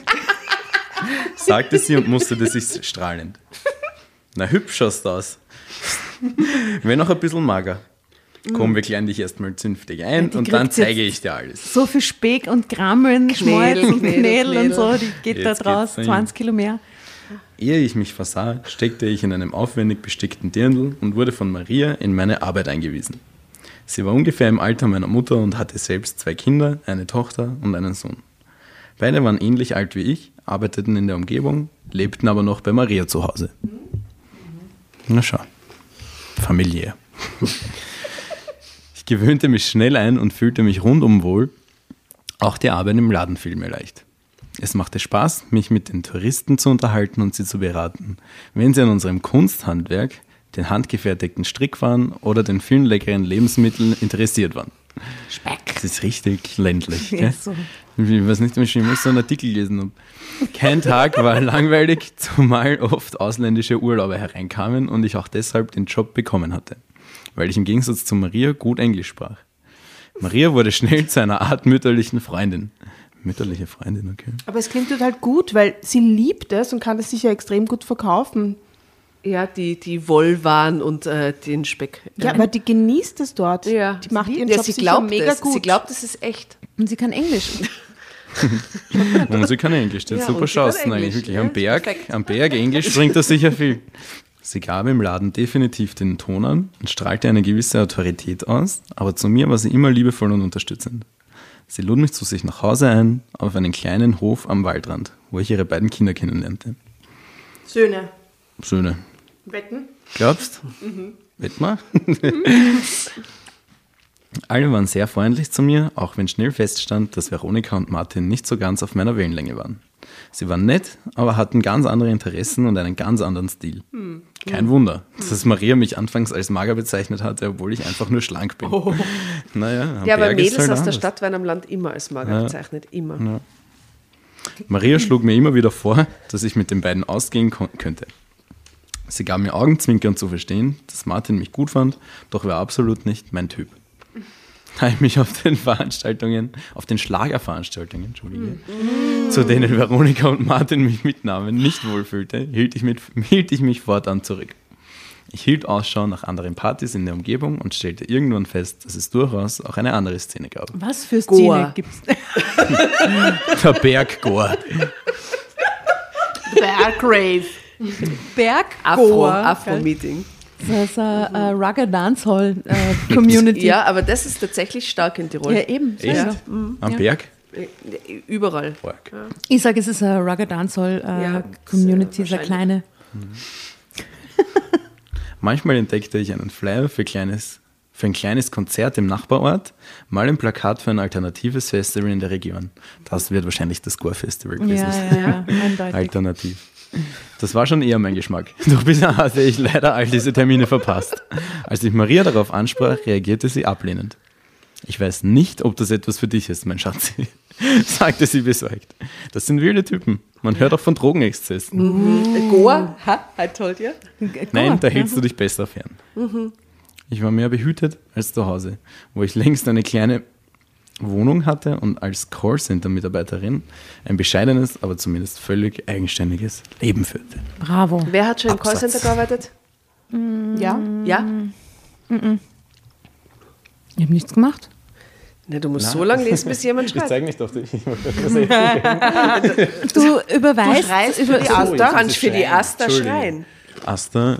sagte sie und musterte sich strahlend. Na, hübsch schaust du aus. Wenn auch ein bisschen mager. Komm, wir kleiden dich erstmal zünftig ein die und dann zeige ich dir alles. So viel Speck und Grammeln, Schmalz und Knädel, und so, die geht Jetzt da draus, geht's rein. 20 Kilo mehr. Ehe ich mich versah, steckte ich in einem aufwendig bestickten Dirndl und wurde von Maria in meine Arbeit eingewiesen. Sie war ungefähr im Alter meiner Mutter und hatte selbst zwei Kinder, eine Tochter und einen Sohn. Beide waren ähnlich alt wie ich, arbeiteten in der Umgebung, lebten aber noch bei Maria zu Hause. Na schau, familiär. Ich gewöhnte mich schnell ein und fühlte mich rundum wohl. Auch die Arbeit im Laden fiel mir leicht. Es machte Spaß, mich mit den Touristen zu unterhalten und sie zu beraten, wenn sie an unserem Kunsthandwerk, den handgefertigten Strickwaren oder den vielen leckeren Lebensmitteln interessiert waren. Speck. Das ist richtig ländlich. Ja, so. Ich weiß nicht, ob ich immer so einen Artikel gelesen habe. Kein Tag war langweilig, zumal oft ausländische Urlauber hereinkamen und ich auch deshalb den Job bekommen hatte, weil ich im Gegensatz zu Maria gut Englisch sprach. Maria wurde schnell zu einer Art mütterlichen Freundin. Mütterliche Freundin, okay. Aber es klingt total gut, weil sie liebt es und kann es sicher extrem gut verkaufen. Ja, die, die Wollwaren und äh, den Speck. Ja, aber die genießt es dort. ja. Die macht ihren ja, Job sie glaubt mega es. gut. Sie glaubt, es ist echt. Und sie kann Englisch. Und sie kann Englisch, das Ja, ist super Chancen eigentlich, wirklich. ja, Am Berg, am Berg Englisch bringt das sicher viel. Sie gab im Laden definitiv den Ton an und strahlte eine gewisse Autorität aus, aber zu mir war sie immer liebevoll und unterstützend. Sie lud mich zu sich nach Hause ein, auf einen kleinen Hof am Waldrand, wo ich ihre beiden Kinder kennenlernte. Söhne. Söhne. Wetten? Glaubst? Wett mal? Alle waren sehr freundlich zu mir, auch wenn schnell feststand, dass Veronika und Martin nicht so ganz auf meiner Wellenlänge waren. Sie waren nett, aber hatten ganz andere Interessen und einen ganz anderen Stil. Kein Wunder, dass Maria mich anfangs als mager bezeichnet hatte, obwohl ich einfach nur schlank bin. Naja, am Ja, aber Mädels halt aus der. Stadt werden am Land immer als mager bezeichnet. Immer. Maria schlug mir immer wieder vor, dass ich mit den beiden ausgehen könnte. Sie gab mir Augenzwinkern zu verstehen, dass Martin mich gut fand, doch war absolut nicht mein Typ. Da ich mich auf den Veranstaltungen, auf den Schlagerveranstaltungen, Entschuldige, zu denen Veronika und Martin mich mitnahmen, nicht wohlfühlte, hielt ich, mit, hielt ich mich fortan zurück. Ich hielt Ausschau nach anderen Partys in der Umgebung und stellte irgendwann fest, dass es durchaus auch eine andere Szene gab. Was für Goa. Szene gibt's? Der. Berg Afro, Goa. Afro-Meeting. Das ist eine äh, Rugged Dancehall äh, Community. Ja, aber das ist tatsächlich stark in Tirol. Ja, eben. Echt? Ja. Am Berg? Äh, Überall. Berg. Ich sage, es ist eine Rugged Dancehall äh, Ja, Community, sehr eine kleine. Manchmal entdeckte ich einen Flyer für, kleines, für ein kleines Konzert im Nachbarort, mal ein Plakat für ein alternatives Festival in der Region. Das wird wahrscheinlich das Gore-Festival gewesen Ja, sein. ja, ja, eindeutig. Alternativ. Das war schon eher mein Geschmack. Doch bisher hatte ich leider all diese Termine verpasst. Als ich Maria darauf ansprach, reagierte sie ablehnend. Ich weiß nicht, ob das etwas für dich ist, mein Schatz, sagte sie besorgt. Das sind wilde Typen. Man hört auch von Drogenexzessen. Goa? Ha, I told you. Nein, da hältst du dich besser fern. Ich war mehr behütet als zu Hause, wo ich längst eine kleine Wohnung hatte und als Callcenter-Mitarbeiterin ein bescheidenes, aber zumindest völlig eigenständiges Leben führte. Bravo. Wer hat schon im Absatz. Callcenter gearbeitet? Ja. Ja? Ich habe nichts gemacht. Na, du musst so lange lesen, bis jemand schreibt. zeige nicht auf dich. Du überweist. schreist über, für die Du Asta. kannst für die Asta Entschuldigung. schreien. Asta,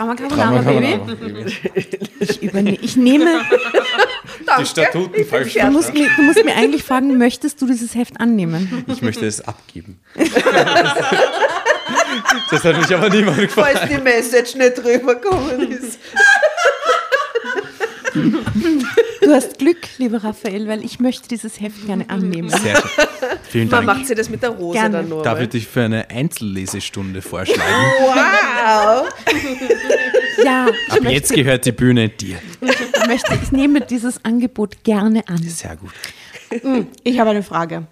Drama Carbonara, Baby. Ich, überne ich nehme. Die Statuten falsch. Du musst, mir, du musst mir eigentlich fragen, möchtest du dieses Heft annehmen? Ich möchte es abgeben. das hat mich aber niemand gefragt. Falls die Message nicht rübergekommen ist. Du hast Glück, lieber Raphael, weil ich möchte dieses Heft gerne annehmen. Sehr schön. Vielen Man Dank. macht sie das mit der Rose Gerne. dann nur. Darf weil- ich dich für eine Einzellesestunde vorschlagen? Wow! Ja, ich Ab jetzt gehört die Bühne dir. ich möchte, ich nehme dieses Angebot gerne an. Sehr gut. Ich habe eine Frage.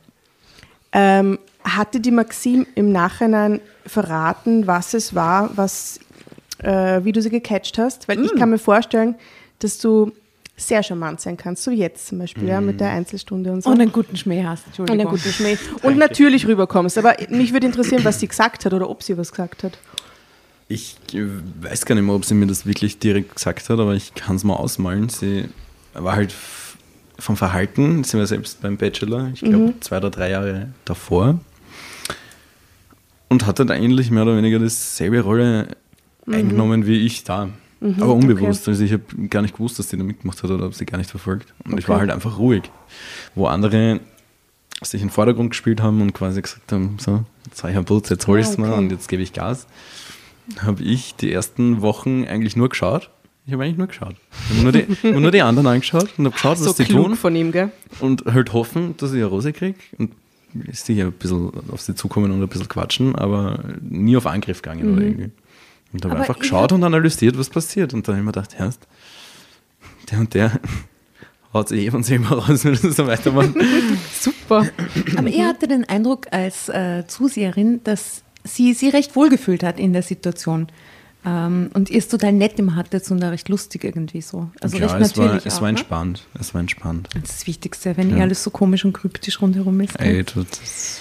Ähm, hatte die Maxim im Nachhinein verraten, was es war, was, äh, wie du sie gecatcht hast? Weil ich kann mir vorstellen, dass du sehr charmant sein kannst, so jetzt zum Beispiel, ja, mit der Einzelstunde und so. Und einen guten Schmäh hast, Und Entschuldigung. einen guten Schmäh. Und natürlich rüberkommst. Aber mich würde interessieren, was sie gesagt hat oder ob sie was gesagt hat. Ich weiß gar nicht mehr, ob sie mir das wirklich direkt gesagt hat, aber ich kann es mal ausmalen. Sie war halt vom Verhalten, sie war selbst beim Bachelor, ich glaube zwei oder drei Jahre davor. Und hat halt eigentlich mehr oder weniger dieselbe Rolle eingenommen wie ich da. Aber unbewusst. Also ich habe gar nicht gewusst, dass sie da mitgemacht hat oder ob sie gar nicht verfolgt. Und ich war halt einfach ruhig. Wo andere sich in den Vordergrund gespielt haben und quasi gesagt haben, so, jetzt war ich am Putz, jetzt hol ich es Ah, mal okay. und jetzt gebe ich Gas habe ich die ersten Wochen eigentlich nur geschaut. Ich habe eigentlich nur geschaut. Ich habe nur die, nur die anderen angeschaut und habe geschaut, was So die klug tun von ihm, gell? und halt hoffen, dass ich eine Rose kriege und sicher ein bisschen auf sie zukommen und ein bisschen quatschen, aber nie auf Angriff gegangen oder irgendwie. Und habe einfach geschaut und analysiert, was passiert. Und dann habe ich mir gedacht, Ernst, der und der haut sich eh von selber raus, wenn du so weitermacht. Super. Aber er hatte den Eindruck als äh, Zuseherin, dass sie sich recht wohlgefühlt hat in der Situation. Ähm, und ihr es total nett immer hattet und da recht lustig irgendwie so. Also ja, recht es war, natürlich. es auch, war ne? entspannt. Es war entspannt. Das ist das Wichtigste, wenn Ja. alles so komisch und kryptisch rundherum ist. Ey, das,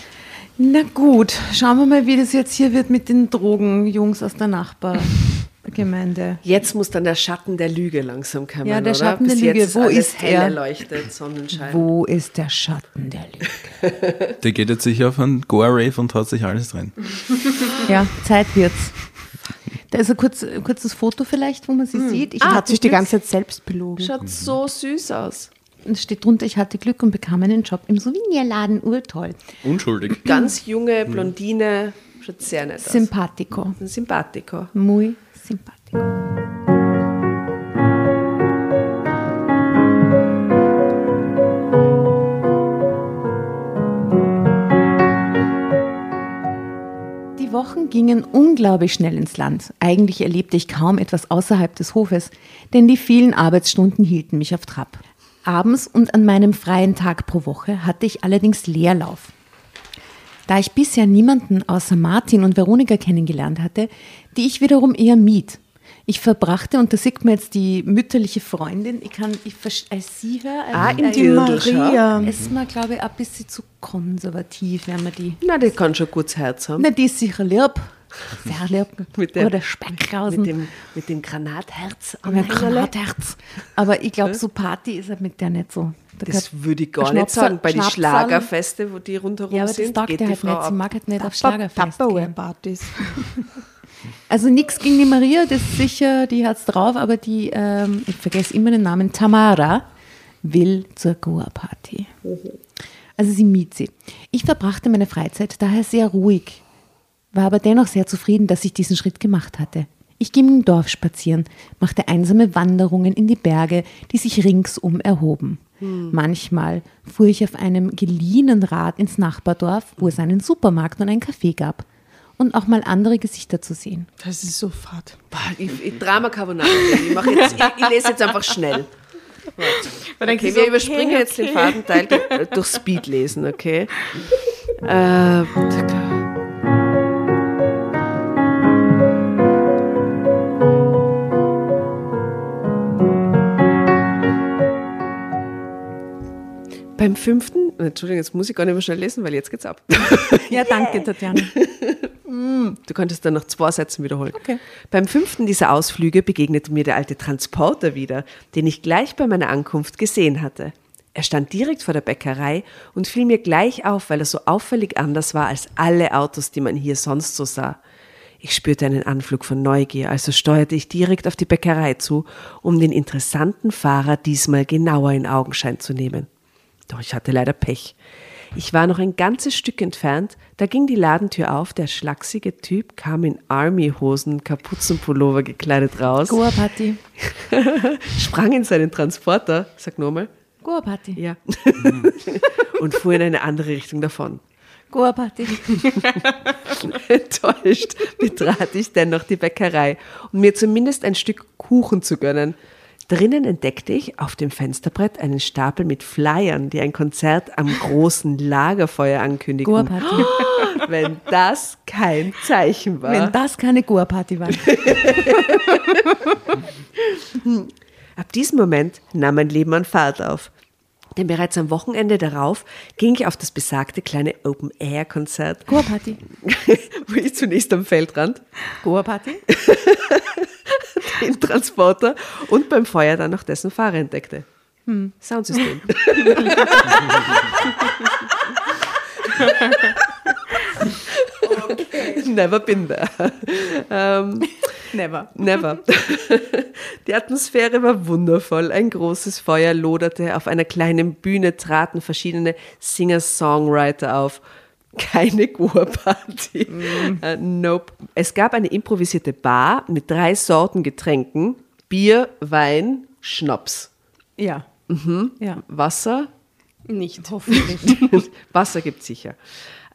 Na gut, schauen wir mal, wie das jetzt hier wird mit den Drogenjungs aus der Nachbargemeinde. Jetzt muss dann der Schatten der Lüge langsam kommen, Ja, der oder? Schatten Bis der Lüge, jetzt wo alles ist hell er? erleuchtet, Sonnenschein. Wo ist der Schatten der Lüge? der geht jetzt sicher auf einen Goa-Rave und haut sich alles drin. Ja, Zeit wird's. Da ist ein kurz, ein kurzes Foto vielleicht, wo man sie sieht. Ich Er hat hatte sich die ganze Zeit selbst belogen. Schaut so süß aus. Und es steht drunter, ich hatte Glück und bekam einen Job im Souvenirladen. Urtoll. Unschuldig. Ganz junge Blondine, schaut sehr nett aus. Simpatico. Ein Sympathico. Muy simpatico. Die Wochen gingen unglaublich schnell ins Land. Eigentlich erlebte ich kaum etwas außerhalb des Hofes, denn die vielen Arbeitsstunden hielten mich auf Trab. Abends und an meinem freien Tag pro Woche hatte ich allerdings Leerlauf. Da ich bisher niemanden außer Martin und Veronika kennengelernt hatte, die ich wiederum eher mied. Ich verbrachte, und da sieht man jetzt die mütterliche Freundin, ich kann, ich als sie höre, Ah, äh, in äh, die Maria. ist mir, glaube ich, ein bisschen zu konservativ, wenn man die. Na, die kann schon gutes Herz haben. Na, die ist sicher lieb. Lieb. Mit der- Oder Speckrausen. Mit dem, mit dem Granatherz am Mit. Granatherz. Aber ich glaube, so Party ist er mit der nicht so. Da Das würde ich gar nicht sagen. Bei den Schlagerfeste, wo die rundherum Ja, aber das sind, geht er die halt Frau nicht. Sie mag halt nicht auf Schlagerfest gehen. Tupperware-Partys. Also nichts gegen die Maria, das ist sicher, die hat's drauf, aber die, ähm, ich vergesse immer den Namen, Tamara, will zur Goa-Party. Also sie miet sie. Ich verbrachte meine Freizeit daher sehr ruhig, war aber dennoch sehr zufrieden, dass ich diesen Schritt gemacht hatte. Ich ging im Dorf spazieren, machte einsame Wanderungen in die Berge, die sich ringsum erhoben. Manchmal fuhr ich auf einem geliehenen Rad ins Nachbardorf, wo es einen Supermarkt und ein Café gab. Und auch mal andere Gesichter zu sehen. Das ist so fad. Ich, ich Drama Carbonara. Ich, mach jetzt, ich, ich lese jetzt einfach schnell. Okay, so, wir überspringen okay, jetzt den Fadenteil durch, durch Speed lesen, okay? Äh, beim fünften, Entschuldigung, jetzt muss ich gar nicht mehr schnell lesen, weil jetzt geht's ab. Ja, danke, Tatjana. Du könntest dann noch zwei Sätze wiederholen. Okay. Beim fünften dieser Ausflüge begegnete mir der alte Transporter wieder, den ich gleich bei meiner Ankunft gesehen hatte. Er stand direkt vor der Bäckerei und fiel mir gleich auf, weil er so auffällig anders war als alle Autos, die man hier sonst so sah. Ich spürte einen Anflug von Neugier, also steuerte ich direkt auf die Bäckerei zu, um den interessanten Fahrer diesmal genauer in Augenschein zu nehmen. Doch ich hatte leider Pech. Ich war noch ein ganzes Stück entfernt, da ging die Ladentür auf, der schlachsige Typ kam in Army-Hosen, Kapuzenpullover gekleidet raus, Goa-Party. sprang in seinen Transporter, sag nochmal, Goa-Party. ja, und fuhr in eine andere Richtung davon. Goa-Party. Enttäuscht betrat ich dennoch die Bäckerei, um mir zumindest ein Stück Kuchen zu gönnen. Drinnen entdeckte ich auf dem Fensterbrett einen Stapel mit Flyern, die ein Konzert am großen Lagerfeuer ankündigten. Goa-Party. Wenn das kein Zeichen war. Wenn das keine Goa-Party war. Ab diesem Moment nahm mein Leben an Fahrt auf. Denn bereits am Wochenende darauf ging ich auf das besagte kleine Open-Air-Konzert, Goa-Party. wo ich zunächst am Feldrand Goa-Party. den Transporter und beim Feuer dann noch dessen Fahrer entdeckte. Soundsystem. Never been there. Ähm, Never. Never. Die Atmosphäre war wundervoll. Ein großes Feuer loderte. Auf einer kleinen Bühne traten verschiedene Singer-Songwriter auf. Keine Goa-Party. Äh, nope. Es gab eine improvisierte Bar mit drei Sorten Getränken. Bier, Wein, Schnaps. Ja. Ja. Wasser, Nicht. Hoffentlich. Wasser gibt sicher.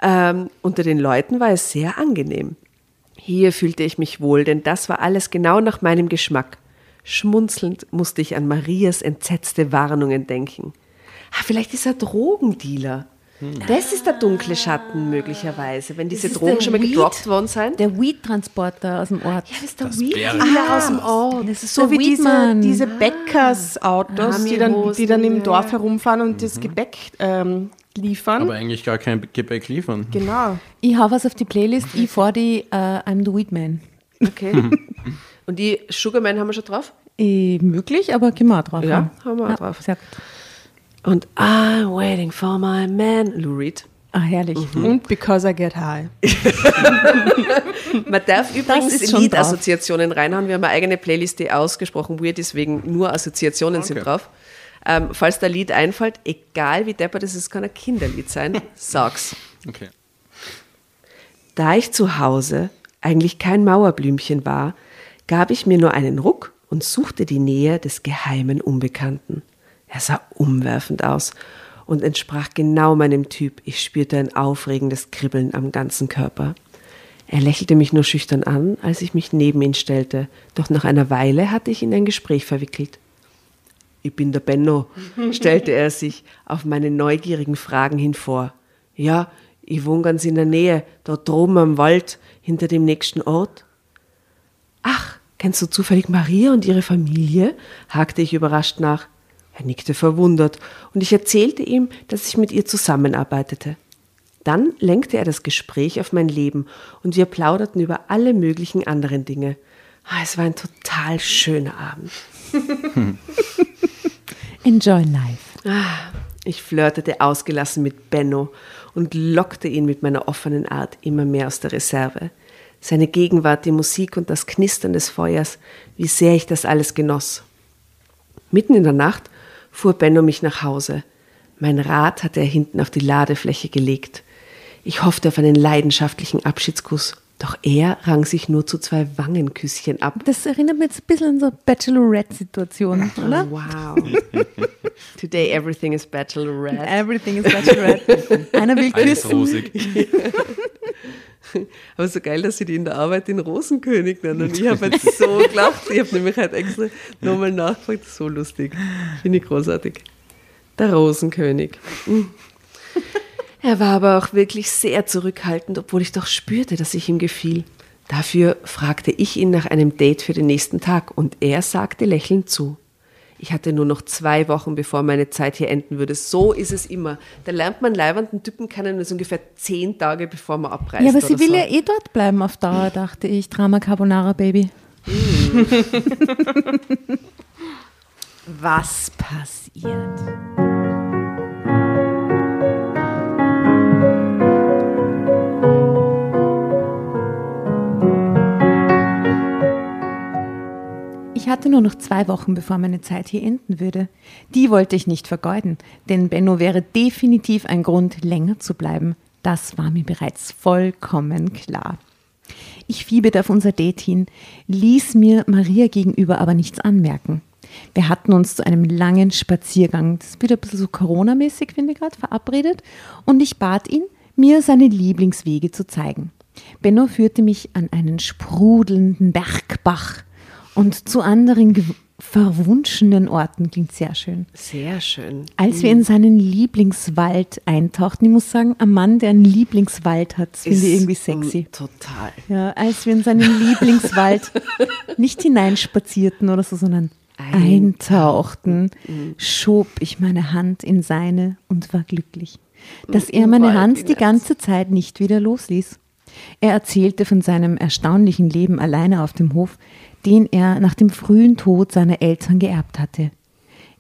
Ähm, unter den Leuten war es sehr angenehm. Hier fühlte ich mich wohl, denn das war alles genau nach meinem Geschmack. Schmunzelnd musste ich an Marias entsetzte Warnungen denken. Ah, vielleicht ist er Drogendealer. Das ist der dunkle Schatten möglicherweise, wenn diese Drogen schon mal Weed. gedroppt worden sind. Der Weed-Transporter aus dem Ort. Ja, das ist der Das Weed wäre- Dealer aus dem Ort. Das ist So wie diese, diese Bäckersautos, die dann, die dann im Dorf herumfahren und das Gebäck ähm, liefern. Aber eigentlich gar kein Gepäck liefern. genau. Ich hau was auf die Playlist. Ich vor die äh, I'm the Weedman. Okay. Und die Sugarman haben wir schon drauf? Eh, möglich, aber gehen wir auch drauf. Ja, haben wir auch drauf. Sehr gut. Und I'm waiting for my man, Lou Reed. Ah, herrlich. Und Because I Get High. Man darf übrigens Liedassoziationen reinhauen. Wir haben eine eigene Playlist, die ausgesprochen weird ist, wegen nur Assoziationen sind Okay. drauf. Ähm, falls ein Lied einfällt, egal wie deppert es ist, kann ein Kinderlied sein, sag's. Okay. Da ich zu Hause eigentlich kein Mauerblümchen war, gab ich mir nur einen Ruck und suchte die Nähe des geheimen Unbekannten. Er sah umwerfend aus und entsprach genau meinem Typ. Ich spürte ein aufregendes Kribbeln am ganzen Körper. Er lächelte mich nur schüchtern an, als ich mich neben ihn stellte, doch nach einer Weile hatte ich ihn in ein Gespräch verwickelt. Ich bin der Benno, stellte er sich auf meine neugierigen Fragen hin vor. Ja, ich wohne ganz in der Nähe, dort droben am Wald, hinter dem nächsten Ort. Ach, kennst du zufällig Maria und ihre Familie? hakte ich überrascht nach. Er nickte verwundert und ich erzählte ihm, dass ich mit ihr zusammenarbeitete. Dann lenkte er das Gespräch auf mein Leben und wir plauderten über alle möglichen anderen Dinge. Ah, Es war ein total schöner Abend. Enjoy life. Ah, Ich flirtete ausgelassen mit Benno und lockte ihn mit meiner offenen Art immer mehr aus der Reserve. Seine Gegenwart, die Musik und das Knistern des Feuers, wie sehr ich das alles genoss. Mitten in der Nacht fuhr Benno mich nach Hause. Mein Rad hatte er hinten auf die Ladefläche gelegt. Ich hoffte auf einen leidenschaftlichen Abschiedskuss, doch er rang sich nur zu zwei Wangenküsschen ab. Das erinnert mich jetzt ein bisschen an so Bachelorette-Situation, oder? Wow. Today everything is bachelorette. Everything is Bachelorette. Einer will Alles küssen. rosig. Aber so geil, dass sie die in der Arbeit den Rosenkönig nennen. Und ich habe jetzt so gelacht. Ich habe nämlich halt extra nochmal nachgefragt. So lustig. Finde ich großartig. Der Rosenkönig. Mm. Er war aber auch wirklich sehr zurückhaltend, obwohl ich doch spürte, dass ich ihm gefiel. Dafür fragte ich ihn nach einem Date für den nächsten Tag und er sagte lächelnd zu. Ich hatte nur noch zwei Wochen, bevor meine Zeit hier enden würde. So ist es immer. Da lernt man leibenden Typen kennen, das ist ungefähr zehn Tage, bevor man abreist. Ja, aber sie will so. ja eh dort bleiben auf Dauer, dachte ich. Drama Carbonara Baby. Was passiert? Nur noch zwei Wochen, bevor meine Zeit hier enden würde. Die wollte ich nicht vergeuden, denn Benno wäre definitiv ein Grund, länger zu bleiben. Das war mir bereits vollkommen klar. Ich fieberte auf unser Date hin, ließ mir Maria gegenüber aber nichts anmerken. Wir hatten uns zu einem langen Spaziergang, das ist wieder ein bisschen so Corona-mäßig, finde ich gerade, verabredet und ich bat ihn, mir seine Lieblingswege zu zeigen. Benno führte mich an einen sprudelnden Bergbach und zu anderen verwunschenen Orten, klingt sehr schön. Sehr schön. Als wir in seinen Lieblingswald eintauchten, ich muss sagen, ein Mann, der einen Lieblingswald hat, finde ich irgendwie sexy. Total. Ja, als wir in seinen Lieblingswald nicht hineinspazierten oder so, sondern eintauchten, schob ich meine Hand in seine und war glücklich, dass er meine Hand die ganze Zeit nicht wieder losließ. Er erzählte von seinem erstaunlichen Leben alleine auf dem Hof, den er nach dem frühen Tod seiner Eltern geerbt hatte.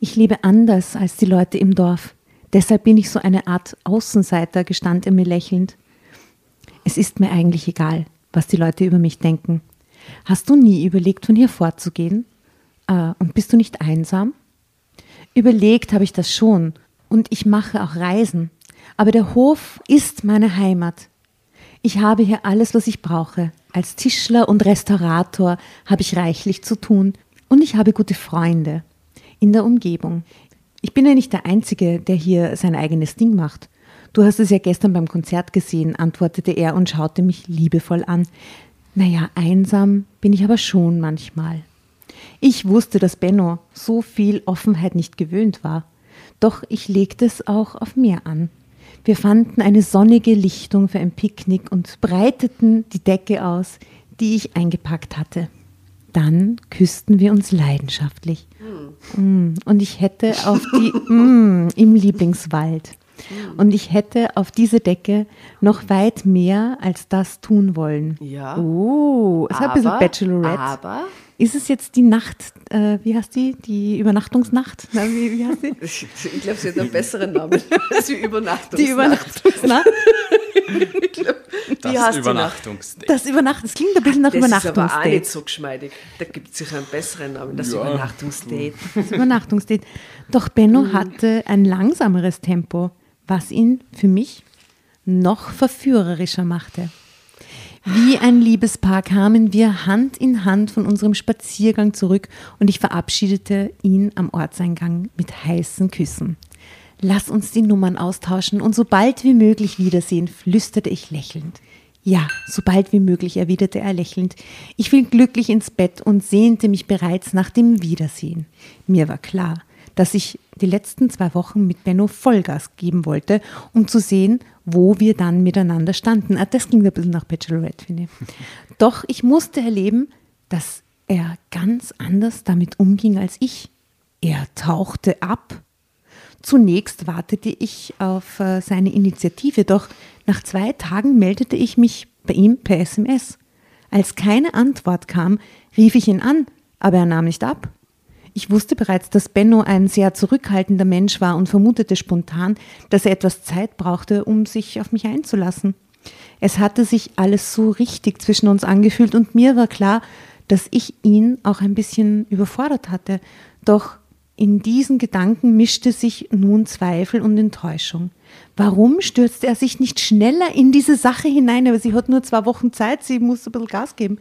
Ich lebe anders als die Leute im Dorf. Deshalb bin ich so eine Art Außenseiter, gestand er mir lächelnd. Es ist mir eigentlich egal, was die Leute über mich denken. Hast du nie überlegt, von hier fortzugehen? Äh, und bist du nicht einsam? Überlegt habe ich das schon und ich mache auch Reisen. Aber der Hof ist meine Heimat. Ich habe hier alles, was ich brauche. Als Tischler und Restaurator habe ich reichlich zu tun und ich habe gute Freunde in der Umgebung. Ich bin ja nicht der Einzige, der hier sein eigenes Ding macht. Du hast es ja gestern beim Konzert gesehen, antwortete er und schaute mich liebevoll an. Naja, einsam bin ich aber schon manchmal. Ich wusste, dass Benno so viel Offenheit nicht gewöhnt war. Doch ich legte es auch auf mir an. Wir fanden eine sonnige Lichtung für ein Picknick und breiteten die Decke aus, die ich eingepackt hatte. Dann küssten wir uns leidenschaftlich. Mm, Und ich hätte auf die mm, im Lieblingswald. Und ich hätte auf diese Decke noch weit mehr als das tun wollen. Ja. Oh, es hat ein bisschen Bachelorette. Aber Ist es jetzt die Nacht, äh, wie heißt die? Die Übernachtungsnacht? Na, wie, wie heißt die? ich, ich glaube, sie hat einen besseren Namen als die Übernachtung. Die Übernachtungsnacht. Glaub, Das die Nacht. Übernachtungsdate. Das Übernacht, das klingt ein bisschen nach Das ist aber auch nicht Übernachtungsdate. so geschmeidig. Da gibt es sicher einen besseren Namen. Das Ja. Übernachtungsdate. Das Übernachtungsdate. Doch Benno hatte ein langsameres Tempo, was ihn für mich noch verführerischer machte. Wie ein Liebespaar kamen wir Hand in Hand von unserem Spaziergang zurück und ich verabschiedete ihn am Ortseingang mit heißen Küssen. Lass uns die Nummern austauschen und so bald wie möglich wiedersehen, flüsterte ich lächelnd. Ja, so bald wie möglich, erwiderte er lächelnd. Ich fiel glücklich ins Bett und sehnte mich bereits nach dem Wiedersehen. Mir war klar, dass ich die letzten zwei Wochen mit Benno Vollgas geben wollte, um zu sehen, wo wir dann miteinander standen. Ah, Das klingt ein bisschen nach Bachelorette, finde ich. Doch ich musste erleben, dass er ganz anders damit umging als ich. Er tauchte ab. Zunächst wartete ich auf äh, seine Initiative, doch nach zwei Tagen meldete ich mich bei ihm per SMS. Als keine Antwort kam, rief ich ihn an, aber er nahm nicht ab. Ich wusste bereits, dass Benno ein sehr zurückhaltender Mensch war und vermutete spontan, dass er etwas Zeit brauchte, um sich auf mich einzulassen. Es hatte sich alles so richtig zwischen uns angefühlt und mir war klar, dass ich ihn auch ein bisschen überfordert hatte. Doch in diesen Gedanken mischte sich nun Zweifel und Enttäuschung. Warum stürzte er sich nicht schneller in diese Sache hinein? Aber sie hat nur zwei Wochen Zeit, sie musste ein bisschen Gas geben.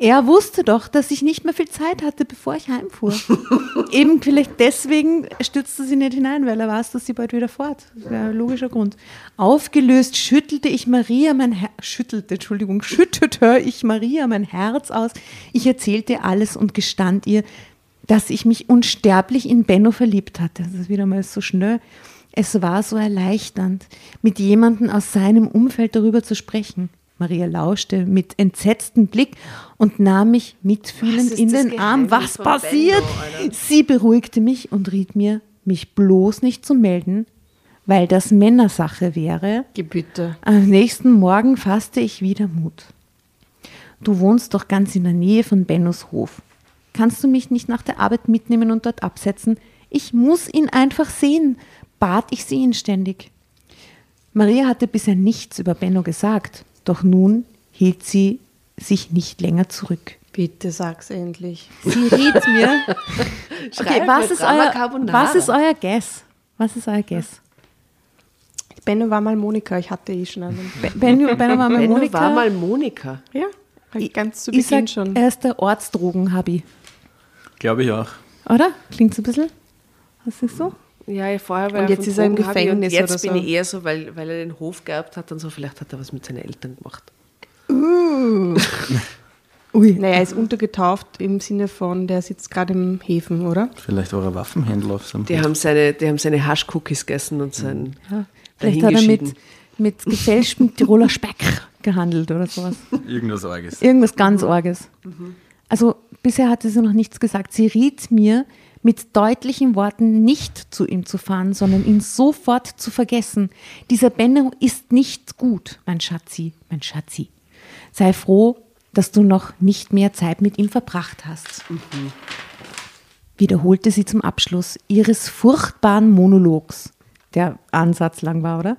Er wusste doch, dass ich nicht mehr viel Zeit hatte, bevor ich heimfuhr. Eben vielleicht deswegen stürzte sie nicht hinein, weil er weiß, dass sie bald wieder fort. Das wäre ein logischer Grund. Aufgelöst schüttelte ich Maria mein Herz, schüttelte, Entschuldigung, schüttete ich Maria mein Herz aus. Ich erzählte alles und gestand ihr, dass ich mich unsterblich in Benno verliebt hatte. Das ist wieder mal so schnell. Es war so erleichternd, mit jemandem aus seinem Umfeld darüber zu sprechen. Maria lauschte mit entsetztem Blick und nahm mich mitfühlend Was in den Arm. Geheimnis Was von passiert? Benno? Sie beruhigte mich und riet mir, mich bloß nicht zu melden, weil das Männersache wäre. Gebitte. Am nächsten Morgen fasste ich wieder Mut. Du wohnst doch ganz in der Nähe von Bennos Hof. Kannst du mich nicht nach der Arbeit mitnehmen und dort absetzen? Ich muss ihn einfach sehen, bat ich sie inständig. Maria hatte bisher nichts über Benno gesagt, doch nun hielt sie sich nicht länger zurück. Bitte sag's endlich. Sie riet mir. Okay, was ist, euer, was ist euer Guess? Was ist euer Guess? Benno war mal Monika, ich hatte eh schon einen. Be- Benno, Benno war mal Benno Monika. war mal Monika. Ja, ganz zu ich Beginn sag, schon. er ist der Ortsdrogen-Hubby. Glaube ich auch. Oder? Klingt so ein bisschen. Was ist so? Ja, ja, vorher war Und er jetzt ist er im Gefängnis Und jetzt oder bin so. ich eher so, weil, weil er den Hof geerbt hat und so. Vielleicht hat er was mit seinen Eltern gemacht. Ui. Naja, er ist untergetauft im Sinne von, der sitzt gerade im Häfen, oder? Vielleicht war er Waffenhändler auf seinem Die haben seine, die haben seine Hasch-Cookies gegessen und sein. Ja. Vielleicht hat er mit, mit gefälschtem Tiroler Speck gehandelt oder sowas. Irgendwas Arges. Irgendwas ganz Orges. Also bisher hatte sie noch nichts gesagt. Sie riet mir, mit deutlichen Worten nicht zu ihm zu fahren, sondern ihn sofort zu vergessen. Dieser Benno ist nicht gut, mein Schatzi, mein Schatzi. Sei froh, dass du noch nicht mehr Zeit mit ihm verbracht hast. Wiederholte sie zum Abschluss ihres furchtbaren Monologs. Der Ansatz lang war, oder?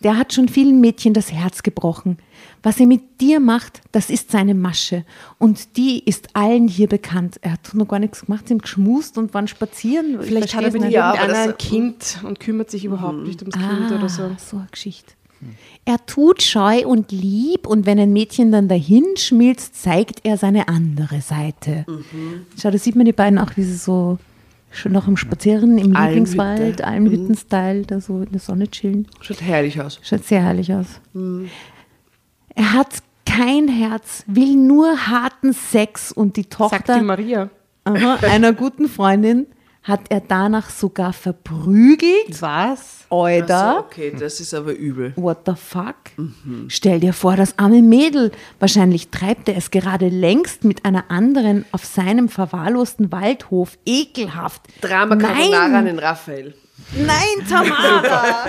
Der hat schon vielen Mädchen das Herz gebrochen. Was er mit dir macht, das ist seine Masche. Und die ist allen hier bekannt. Er hat noch gar nichts gemacht, sie haben geschmust und waren spazieren. Ich Vielleicht hat er mit. Ja, ein Kind und kümmert sich überhaupt nicht ums Kind oder so. Ah, so eine Geschichte. Er tut scheu und lieb und wenn ein Mädchen dann dahin schmilzt, zeigt er seine andere Seite. Schau, da sieht man die beiden auch, wie sie so schon noch im Spazieren im Almhütte. Lieblingswald, Almhütten-Style, da so in der Sonne chillen. Schaut herrlich aus. Schaut sehr herrlich aus. Er hat kein Herz, will nur harten Sex und die Sagt die Tochter. Maria. aha, einer guten Freundin hat er danach sogar verprügelt. Was? Alter. So, okay, das ist aber übel. What the fuck? Stell dir vor, das arme Mädel. Wahrscheinlich treibt er es gerade längst mit einer anderen auf seinem verwahrlosten Waldhof. Ekelhaft. Drama Carbonara an den Raphael. Nein, Tamara!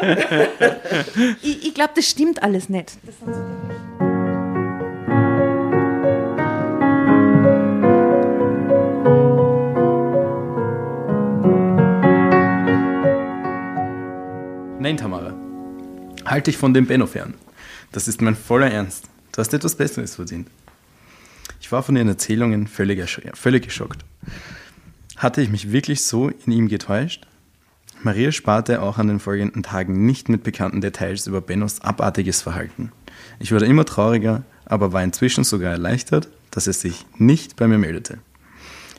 ich ich glaube, das stimmt alles nicht. Das sind so Nein, Tamara. Halt dich von dem Benno fern. Das ist mein voller Ernst. Du hast etwas Besseres verdient. Ich war von ihren Erzählungen völlig, völlig geschockt. Hatte ich mich wirklich so in ihm getäuscht? Maria sparte auch an den folgenden Tagen nicht mit bekannten Details über Bennos abartiges Verhalten. Ich wurde immer trauriger, aber war inzwischen sogar erleichtert, dass er sich nicht bei mir meldete.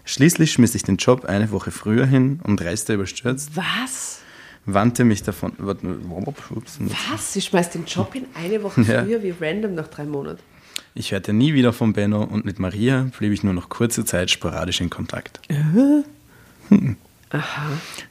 Schließlich schmiss ich den Job eine Woche früher hin und reiste überstürzt, Was? wandte mich davon. Was? Sie schmeißt den Job in eine Woche Ja. früher wie random nach drei Monaten. Ich hörte nie wieder von Benno und mit Maria blieb ich nur noch kurze Zeit sporadisch in Kontakt.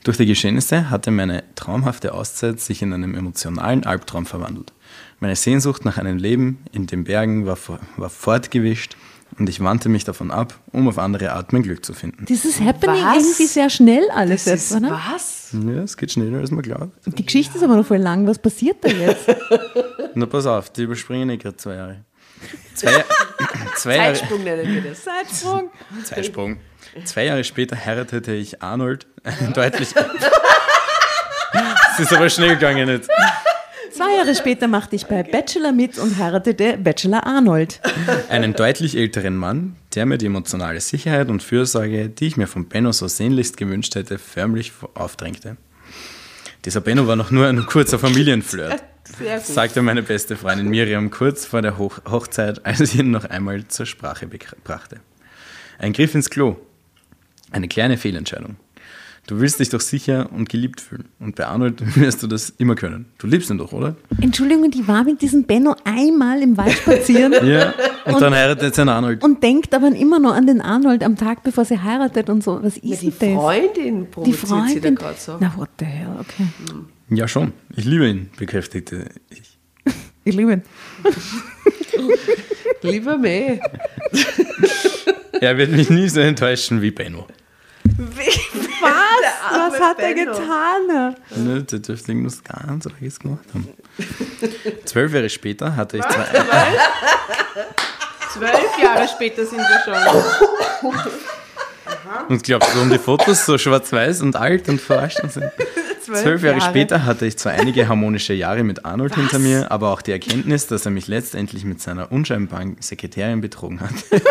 Durch die Geschehnisse hatte meine traumhafte Auszeit sich in einen emotionalen Albtraum verwandelt. Meine Sehnsucht nach einem Leben in den Bergen war, war fortgewischt und ich wandte mich davon ab, um auf andere Art mein Glück zu finden. Dieses Happening Was? irgendwie sehr schnell alles Das jetzt, ist oder? was? Ja, es geht schneller, als man glaubt. Die Geschichte ist aber noch voll lang. Was passiert da jetzt? Na, pass auf, die überspringen eh gerade zwei Jahre. Zwei, zwei Jahre. Zeitsprung nennen wir das. Zeitsprung. Zeitsprung. Zwei Jahre später heiratete ich Arnold. einen deutlich. Es ist aber schnell gegangen jetzt. Zwei Jahre später machte ich bei Bachelor mit und heiratete Bachelor Arnold. Einen deutlich älteren Mann, der mir die emotionale Sicherheit und Fürsorge, die ich mir von Benno so sehnlichst gewünscht hätte, förmlich aufdrängte. Dieser Benno war noch nur ein kurzer Familienflirt, Sehr gut. sagte meine beste Freundin Miriam kurz vor der Hoch Hochzeit, als ich ihn noch einmal zur Sprache brachte. Ein Griff ins Klo. Eine kleine Fehlentscheidung. Du willst dich doch sicher und geliebt fühlen. Und bei Arnold wirst du das immer können. Du liebst ihn doch, oder? Entschuldigung, die war mit diesem Benno einmal im Wald spazieren Ja. Und, dann heiratet sie einen Arnold. und denkt aber immer noch an den Arnold am Tag, bevor sie heiratet und so. Was Ja, ist die denn das? Freundin Die provoziert sie da Freundin. gerade so. Na, what the hell, okay. Ja, schon. Ich liebe ihn, bekräftigte ich. Ich liebe ihn. Lieber May. Er wird mich nie so enttäuschen wie Benno. Was? Was hat er getan? Ne, der dürfte irgendwas ganz Arges gemacht haben. Zwölf Jahre später hatte ich zwei. Zwölf Jahre später sind wir schon. Und glaubst du, um die Fotos so schwarz-weiß und alt und verwaschen sind? Zwölf Jahre, später hatte ich zwar einige harmonische Jahre mit Arnold hinter mir, aber auch die Erkenntnis, dass er mich letztendlich mit seiner unscheinbaren Sekretärin betrogen hat.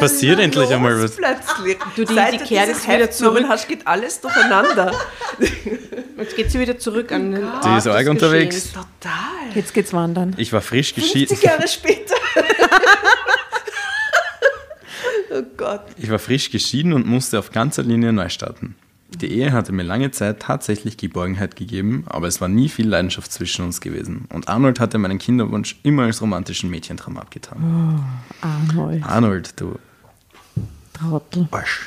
Was passiert endlich einmal was. Plötzlich. Du, die- Seit die dieses jetzt wieder zurück. hast, geht alles durcheinander. Jetzt geht sie wieder zurück an den Die Ort ist des arg unterwegs. Total. Jetzt geht's wandern. Ich war frisch geschieden. 50 Jahre später. oh Gott. Ich war frisch geschieden und musste auf ganzer Linie neu starten. Die Ehe hatte mir lange Zeit tatsächlich Geborgenheit gegeben, aber es war nie viel Leidenschaft zwischen uns gewesen. Und Arnold hatte meinen Kinderwunsch immer als romantischen Mädchentraum abgetan. Arnold, Arnold, du Trottel. Arsch.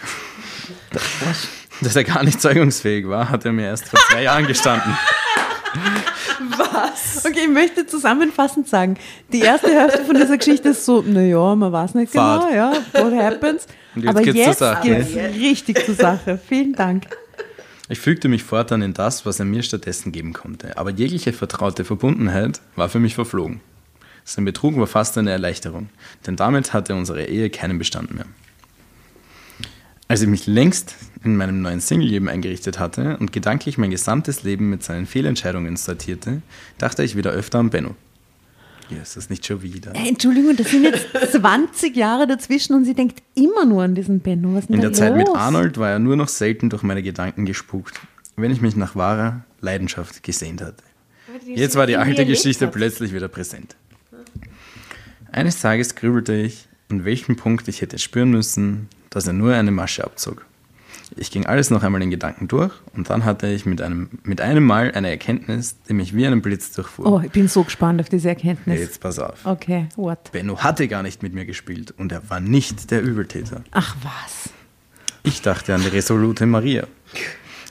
Dass er gar nicht zeugungsfähig war, hat er mir erst vor zwei Jahren gestanden. Okay, ich möchte zusammenfassend sagen, die erste Hälfte von dieser Geschichte ist so, naja, man weiß nicht genau, Fahrt. ja, what happens. Und jetzt Aber geht's zur jetzt Sache. geht's richtig zur Sache. Vielen Dank. Ich fügte mich fortan in das, was er mir stattdessen geben konnte. Aber jegliche vertraute Verbundenheit war für mich verflogen. Sein Betrug war fast eine Erleichterung, denn damit hatte unsere Ehe keinen Bestand mehr. Als ich mich längst in meinem neuen Single-Leben eingerichtet hatte und gedanklich mein gesamtes Leben mit seinen Fehlentscheidungen sortierte, dachte ich wieder öfter an Benno. Ja, ist das nicht schon wieder? Äh, Entschuldigung, das sind jetzt 20 Jahre dazwischen und sie denkt immer nur an diesen Benno. Was ist In der Zeit mit los? Arnold war er nur noch selten durch meine Gedanken gespukt, wenn ich mich nach wahrer Leidenschaft gesehnt hatte. Jetzt war die alte Geschichte plötzlich wieder präsent. Eines Tages grübelte ich, an welchem Punkt ich hätte spüren müssen, dass er nur eine Masche abzog. Ich ging alles noch einmal in Gedanken durch und dann hatte ich mit einem, mit einem Mal eine Erkenntnis, die mich wie einen Blitz durchfuhr. Oh, ich bin so gespannt auf diese Erkenntnis. Jetzt pass auf. Okay, what? Benno hatte gar nicht mit mir gespielt und er war nicht der Übeltäter. Ach was. Ich dachte an die resolute Maria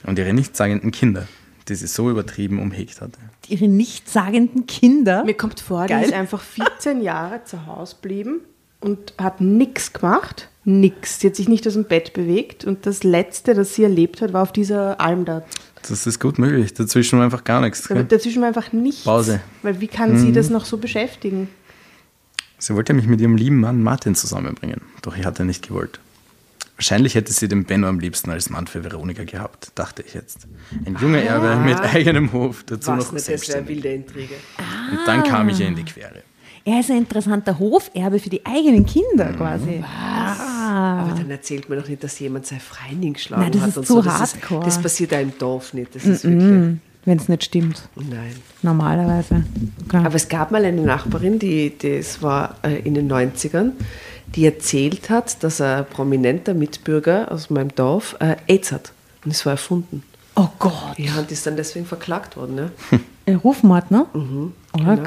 und ihre nichtssagenden Kinder, die sie so übertrieben umhegt hatte. Ihre nichtssagenden Kinder. Mir kommt vor, die Geil. ist einfach 14 Jahre zu Hause geblieben und hat nichts gemacht. Nix. Sie hat sich nicht aus dem Bett bewegt und das Letzte, das sie erlebt hat, war auf dieser Alm da. Das ist gut möglich. Dazwischen war einfach gar nichts. Gell? Dazwischen war einfach nichts. Pause. Weil wie kann sie das noch so beschäftigen? Sie wollte mich mit ihrem lieben Mann Martin zusammenbringen, doch ich hatte nicht gewollt. Wahrscheinlich hätte sie den Benno am liebsten als Mann für Veronika gehabt, dachte ich jetzt. Ein junger Erbe mit eigenem Hof, dazu Was noch nicht, das wäre eine selbstständig. wilde Intrige. Und dann kam ich ihr in die Quere. Er ist ein interessanter Hoferbe für die eigenen Kinder quasi. Ah. Aber dann erzählt mir doch nicht, dass jemand seine Freundin geschlagen Nein, das hat. ist und zu so. Das hardcore. Ist, das passiert auch im Dorf nicht. Das ist wirklich. Wenn es nicht stimmt. Nein. Normalerweise. Okay. Aber es gab mal eine Nachbarin, die, das war äh, in den 90ern, die erzählt hat, dass ein prominenter Mitbürger aus meinem Dorf äh, AIDS hat. Und es war erfunden. oh Gott. Ja, und ist dann deswegen verklagt worden. Ne? Rufmord, ne? Mhm, genau.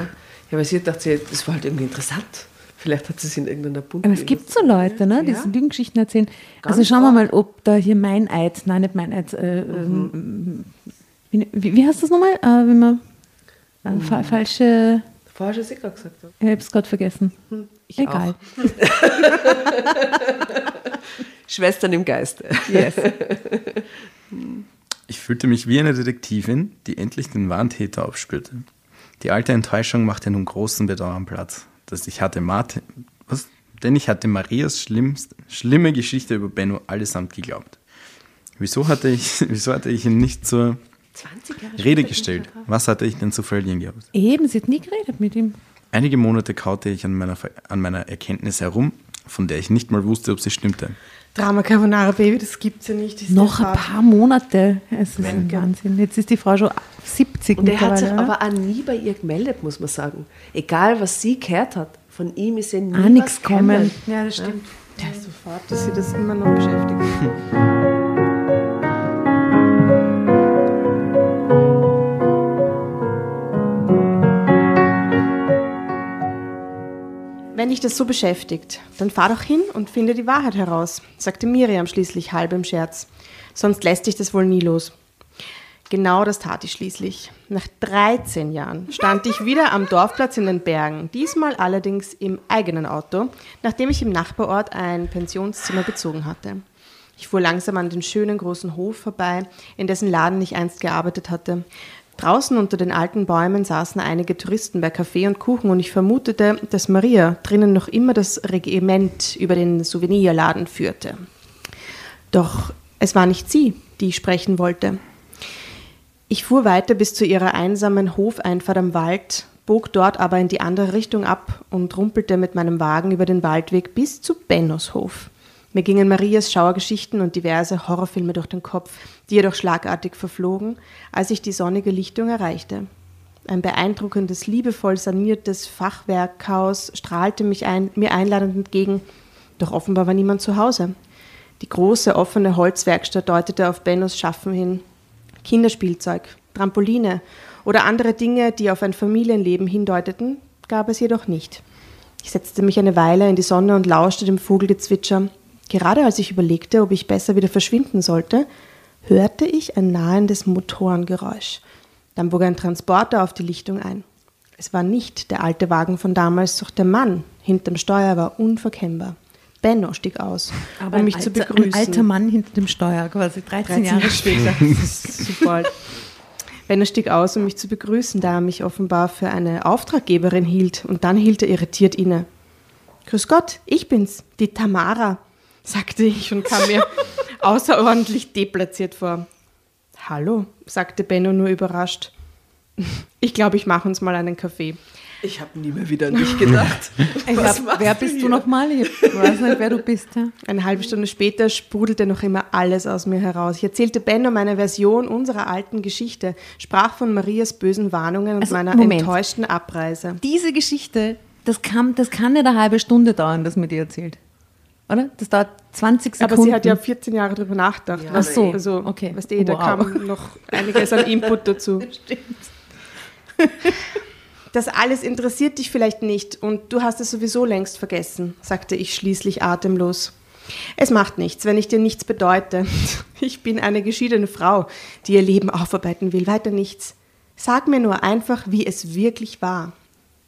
Ja, weil sie hat gedacht, das war halt irgendwie interessant. Vielleicht hat sie es in irgendeiner Bund. Aber es gibt so Leute, ne, die Ja. so Lügengeschichten erzählen. also Ganz schauen wir mal, ob da hier mein Eid, nein, nicht mein Eid, äh, ähm, wie, wie, wie heißt das nochmal? Äh, wenn man äh, fa falsche, Vorher schon sicher gesagt. habe. ich habe es gerade vergessen. Ich Egal. auch. Schwestern im Geiste. Yes. Ich fühlte mich wie eine Detektivin, die endlich den wahren Täter aufspürte. Die alte Enttäuschung machte nun großen Bedauern Platz, dass ich hatte Martin, was? Denn ich hatte Marias schlimmst, schlimme Geschichte über Benno allesamt geglaubt. Wieso hatte ich, wieso hatte ich ihn nicht zur 20 Jahre Rede gestellt? Was hatte ich denn zu verlieren gehabt? Eben, sie hat nie geredet mit ihm. Einige Monate kaute ich an meiner, an meiner Erkenntnis herum, von der ich nicht mal wusste, ob sie stimmte. Drama Carbonara Baby, das gibt's ja nicht. Noch ein paar Monate. Es ist ein Wahnsinn. Jetzt ist die Frau schon 70 Und er hat sich aber auch nie bei ihr gemeldet, muss man sagen. Egal, was sie gehört hat, von ihm ist ja nie Ah, nichts gekommen. kommen. Ja, das stimmt. Der ist sofort, dass sie das immer noch beschäftigt. Wenn dich das so beschäftigt, dann fahr doch hin und finde die Wahrheit heraus, sagte Miriam schließlich halb im Scherz. Sonst lässt dich das wohl nie los. Genau das tat ich schließlich. Nach 13 Jahren stand ich wieder am Dorfplatz in den Bergen, diesmal allerdings im eigenen Auto, nachdem ich im Nachbarort ein Pensionszimmer bezogen hatte. Ich fuhr langsam an den schönen großen Hof vorbei, in dessen Laden ich einst gearbeitet hatte. Draußen unter den alten Bäumen saßen einige Touristen bei Kaffee und Kuchen und ich vermutete, dass Maria drinnen noch immer das Regiment über den Souvenirladen führte. Doch es war nicht sie, die ich sprechen wollte. Ich fuhr weiter bis zu ihrer einsamen Hofeinfahrt am Wald, bog dort aber in die andere Richtung ab und rumpelte mit meinem Wagen über den Waldweg bis zu Bennos Hof. Mir gingen Marias Schauergeschichten und diverse Horrorfilme durch den Kopf, die jedoch schlagartig verflogen, als ich die sonnige Lichtung erreichte. Ein beeindruckendes, liebevoll saniertes Fachwerkhaus strahlte mich ein, mir einladend entgegen, doch offenbar war niemand zu Hause. Die große offene Holzwerkstatt deutete auf Bennos Schaffen hin. Kinderspielzeug, Trampoline oder andere Dinge, die auf ein Familienleben hindeuteten, gab es jedoch nicht. Ich setzte mich eine Weile in die Sonne und lauschte dem Vogelgezwitscher. Gerade als ich überlegte, ob ich besser wieder verschwinden sollte, hörte ich ein nahendes Motorengeräusch. Dann bog ein Transporter auf die Lichtung ein. Es war nicht der alte Wagen von damals, doch der Mann hinterm Steuer war unverkennbar. Benno stieg aus, Aber um mich ein, zu alter, begrüßen. ein alter Mann hinter dem Steuer, quasi 13, 13 Jahre Jahre später. Das ist super alt. Benno stieg aus, um mich zu begrüßen, da er mich offenbar für eine Auftraggeberin hielt, und dann hielt er irritiert inne. Grüß Gott, ich bin's, die Tamara, sagte ich und kam mir außerordentlich deplatziert vor. Hallo, sagte Benno nur überrascht. Ich glaube, ich mache uns mal einen Kaffee. Ich habe nie mehr wieder an dich gedacht. Ich Was glaub, machst wer du bist du hier? nochmal? Ich weiß nicht, wer du bist. Ja. Eine halbe Stunde später sprudelte noch immer alles aus mir heraus. Ich erzählte Benno meine Version unserer alten Geschichte, sprach von Marias bösen Warnungen und Also, meiner Moment. enttäuschten Abreise. Diese Geschichte, das kann, das kann nicht eine halbe Stunde dauern, das mir dir erzählt. Oder? Das dauert 20 Sekunden. Aber sie hat ja 14 Jahre darüber nachgedacht. Ach so, Also, okay. weißt du, da Wow. kam noch einiges an Input dazu. Das alles interessiert dich vielleicht nicht und du hast es sowieso längst vergessen, sagte ich schließlich atemlos. Es macht nichts, wenn ich dir nichts bedeute. Ich bin eine geschiedene Frau, die ihr Leben aufarbeiten will, weiter nichts. Sag mir nur einfach, wie es wirklich war.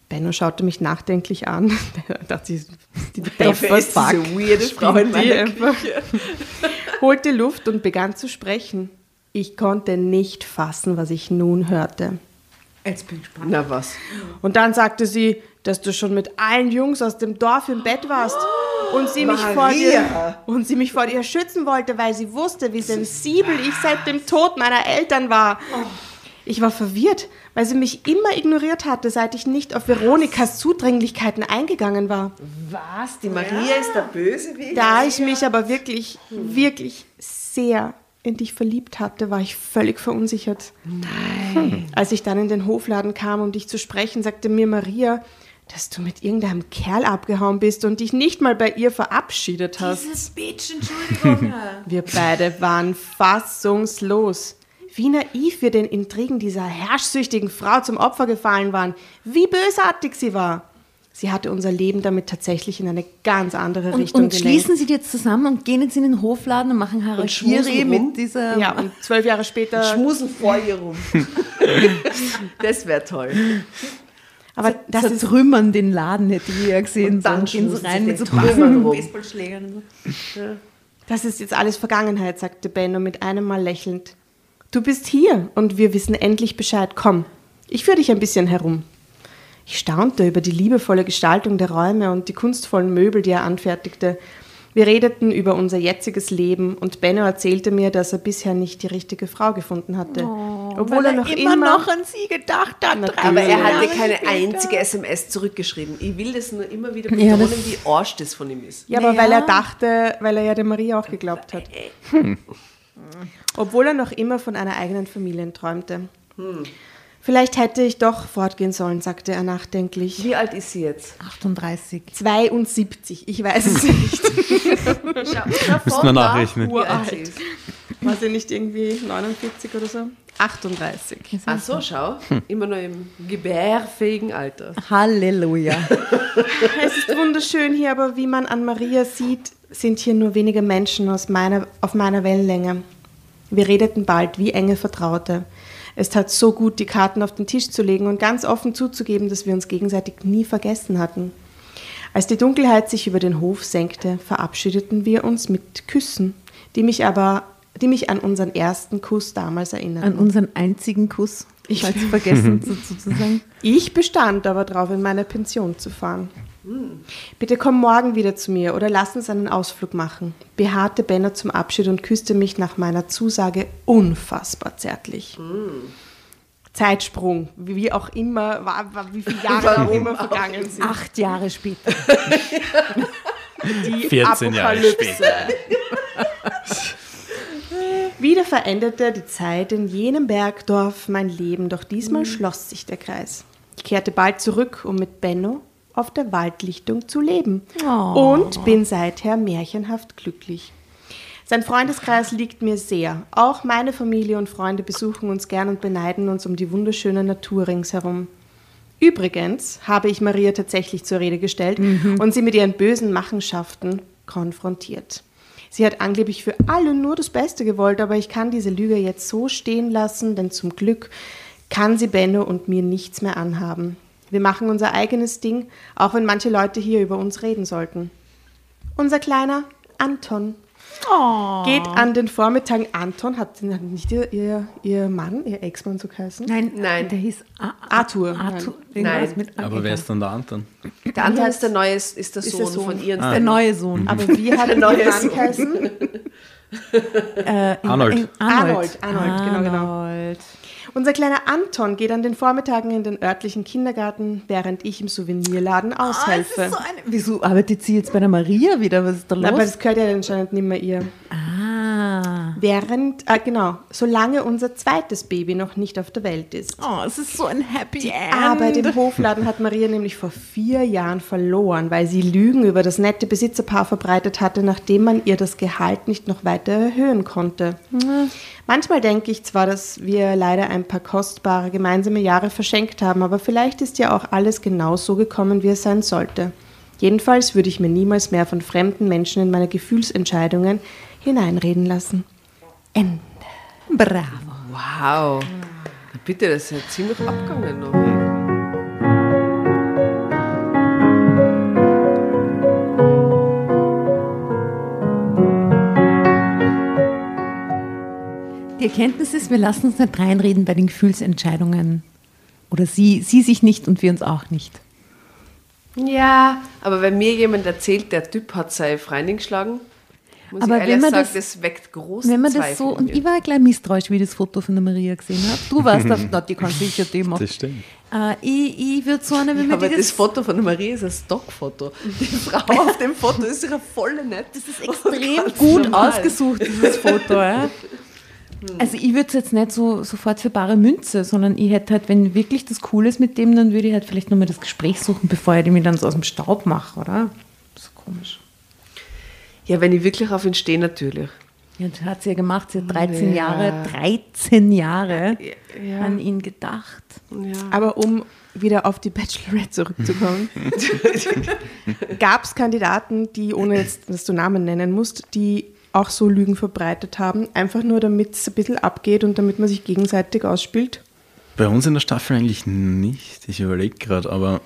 Benno schaute mich nachdenklich an. Da dachte ich, die Wer ist diese weirde Frau in meiner einfach? holte Luft und begann zu sprechen. Ich konnte nicht fassen, was ich nun hörte. Jetzt bin ich gespannt. Na was? Und dann sagte sie, dass du schon mit allen Jungs aus dem Dorf im Bett warst und sie mich vor dir und sie mich vor dir schützen wollte, weil sie wusste, wie sensibel ich seit dem Tod meiner Eltern war. Ich war verwirrt, weil sie mich immer ignoriert hatte, seit ich nicht auf Veronikas Zudringlichkeiten eingegangen war. Was? Die Maria ist der Bösewicht? Da ich mich aber wirklich, wirklich sehr in dich verliebt hatte, war ich völlig verunsichert. Nein. Als ich dann in den Hofladen kam, um dich zu sprechen, sagte mir Maria, dass du mit irgendeinem Kerl abgehauen bist und dich nicht mal bei ihr verabschiedet hast. Dieses Bitch, Entschuldigung. Wir beide waren fassungslos. Wie naiv wir den Intrigen dieser herrschsüchtigen Frau zum Opfer gefallen waren. Wie bösartig sie war. Sie hatte unser Leben damit tatsächlich in eine ganz andere und Richtung und gelenkt. schließen sie die jetzt zusammen und gehen jetzt in den Hofladen und machen Harakiri mit dieser... Ja, und zwölf Jahre später. Schmusen vor ihr rum. das wäre toll. Aber das ist zertrümmern den Laden, hätte ich ja gesehen. Und dann so, gehen sie rein mit so Trümmern rum. Baseballschlägern. Das ist jetzt alles Vergangenheit, sagte Benno mit einem Mal lächelnd. Du bist hier und wir wissen endlich Bescheid. Komm, ich führe dich ein bisschen herum. Ich staunte über die liebevolle Gestaltung der Räume und die kunstvollen Möbel, die er anfertigte. Wir redeten über unser jetziges Leben und Benno erzählte mir, dass er bisher nicht die richtige Frau gefunden hatte. Obwohl er noch immer, noch an sie gedacht hat. Natürlich. Aber er hat Jahre dir keine später. einzige SMS zurückgeschrieben. Ich will das nur immer wieder Ja, betonen, das- wie arsch das von ihm ist. Ja, aber Naja. weil er dachte, weil er ja der Maria auch geglaubt hat. Obwohl er noch immer von einer eigenen Familie träumte. Vielleicht hätte ich doch fortgehen sollen, sagte er nachdenklich. Wie alt ist sie jetzt? 38. 72, ich weiß es nicht. Müssen wir nachrechnen. Wie alt sie ist. War sie nicht irgendwie 49 oder so? 38. Ach so, schau. Immer noch im gebärfähigen Alter. Halleluja. Es ist wunderschön hier, aber wie man an Maria sieht, sind hier nur wenige Menschen aus meiner, auf meiner Wellenlänge. Wir redeten bald wie enge Vertraute. Es tat so gut, die Karten auf den Tisch zu legen und ganz offen zuzugeben, dass wir uns gegenseitig nie vergessen hatten. Als die Dunkelheit sich über den Hof senkte, verabschiedeten wir uns mit Küssen, die mich aber, die mich an unseren ersten Kuss damals erinnerten. An unseren einzigen Kuss. Ich hatte vergessen so, so zu sagen. Ich bestand aber darauf, in meine Pension zu fahren. Bitte komm morgen wieder zu mir oder lass uns einen Ausflug machen, beharrte Benno zum Abschied und küsste mich nach meiner Zusage unfassbar zärtlich. Zeitsprung, wie auch immer, war, war, wie viele Jahre auch immer vergangen sind. Acht Jahre später. die 14 Jahre Apokalypse. Wieder veränderte die Zeit in jenem Bergdorf mein Leben, doch diesmal schloss sich der Kreis. Ich kehrte bald zurück, um mit Benno auf der Waldlichtung zu leben und bin seither märchenhaft glücklich. Sein Freundeskreis liegt mir sehr. Auch meine Familie und Freunde besuchen uns gern und beneiden uns um die wunderschöne Natur ringsherum. Übrigens habe ich Maria tatsächlich zur Rede gestellt und sie mit ihren bösen Machenschaften konfrontiert. Sie hat angeblich für alle nur das Beste gewollt, aber ich kann diese Lüge jetzt so stehen lassen, denn zum Glück kann sie Benno und mir nichts mehr anhaben. Wir machen unser eigenes Ding, auch wenn manche Leute hier über uns reden sollten. Unser kleiner Anton geht an den Vormittagen. Anton hat hat nicht ihr, ihr, ihr Mann, ihr Ex-Mann so geheißen? Nein, Nein. der hieß A Arthur. Arthur. Nein. A. Aber wer ist dann der Anton? Der andere ist der neue, ist der Ist der Sohn, Sohn. von ihren Der neue Sohn. Aber wie hat Der ihr neue Mann Sohn. geheißen? Äh, Arnold. Arnold. Arnold, Arnold, genau, genau. Arnold. Unser kleiner Anton geht an den Vormittagen in den örtlichen Kindergarten, während ich im Souvenirladen Ah, aushelfe. ist so eine, wieso arbeitet sie jetzt bei der Maria wieder? Was ist da los? Aber das gehört ja anscheinend nicht mehr ihr. ah. Während, äh, genau, solange unser zweites Baby noch nicht auf der Welt ist. Oh, es ist so ein Happy Die End. Arbeit im Hofladen hat Maria nämlich vor vier Jahren verloren, weil sie Lügen über das nette Besitzerpaar verbreitet hatte, nachdem man ihr das Gehalt nicht noch weiter erhöhen konnte. Manchmal denke ich zwar, dass wir leider ein paar kostbare gemeinsame Jahre verschenkt haben, aber vielleicht ist ja auch alles genau so gekommen, wie es sein sollte. Jedenfalls würde ich mir niemals mehr von fremden Menschen in meine Gefühlsentscheidungen hineinreden lassen. Ende. Bravo. Wow. Bitte, das ist ja ziemlich abgegangen noch. Die Erkenntnis ist, wir lassen uns nicht reinreden bei den Gefühlsentscheidungen. Oder sie, sie sich nicht und wir uns auch nicht. Ja, aber wenn mir jemand erzählt, der Typ hat seine Freundin geschlagen, muss Aber ich ehrlich wenn man sagen, das- das, weckt großen Wenn man das Zweifel so, und ich war gleich misstrauisch, wie ich das Foto von der Maria gesehen habe. Du warst auf, na, die kann sicher die machen. Das stimmt. Äh, ich ich würde so eine, wenn Ja, man aber die das Foto von der Maria ist ein Stockfoto. Die Frau auf dem Foto ist sicher voll nett. Das ist extrem gut ausgesucht, dieses Foto. Ja. Also ich würde es jetzt nicht so sofort für bare Münze, sondern ich hätte halt, wenn wirklich das cool ist mit dem, dann würde ich halt vielleicht nochmal das Gespräch suchen, bevor ich mich dann so aus dem Staub mache, oder? Das ist komisch. Ja, wenn ich wirklich auf ihn stehe, natürlich. Ja, das hat sie ja gemacht, sie hat 13 Ja. Jahre, 13 Jahre Ja. an ihn gedacht. Ja. Aber um wieder auf die Bachelorette zurückzukommen, gab es Kandidaten, die, ohne jetzt, dass du Namen nennen musst, die auch so Lügen verbreitet haben, einfach nur damit es ein bisschen abgeht und damit man sich gegenseitig ausspielt? Bei uns in der Staffel eigentlich nicht. Ich überlege gerade, aber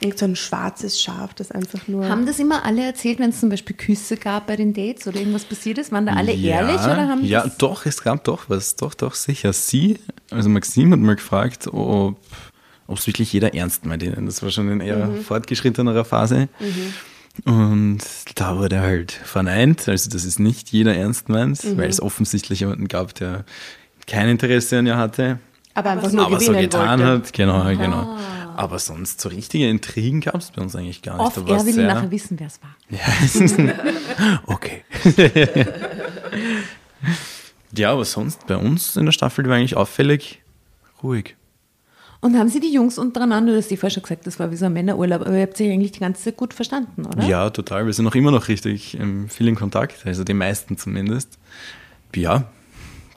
Irgend so ein schwarzes Schaf, das einfach nur... Haben das immer alle erzählt, wenn es zum Beispiel Küsse gab bei den Dates oder irgendwas passiert ist? Waren da alle ja, ehrlich oder haben Ja, das doch, es gab doch was. Doch, doch, sicher. Sie, also Maxim hat mal gefragt, ob es wirklich jeder ernst meint. Das war schon in eher Mhm. fortgeschrittenerer Phase. Und da wurde halt verneint, also dass es nicht jeder ernst meint, Mhm. weil es offensichtlich jemanden gab, der kein Interesse an ihr hatte. Aber einfach nur aber so gewinnen getan wollte. hat, genau, genau. Aber sonst so richtige Intrigen gab es bei uns eigentlich gar nicht. Oft, er will sehr- nachher wissen, wer es war. ja, okay. ja, aber sonst bei uns in der Staffel war eigentlich auffällig ruhig. Und haben Sie die Jungs untereinander, du hast die vorher schon gesagt, das war wie so ein Männerurlaub, aber ihr habt sich eigentlich die ganze Zeit gut verstanden, oder? Ja, total. Wir sind auch immer noch richtig ähm, viel in Kontakt, also die meisten zumindest. Ja,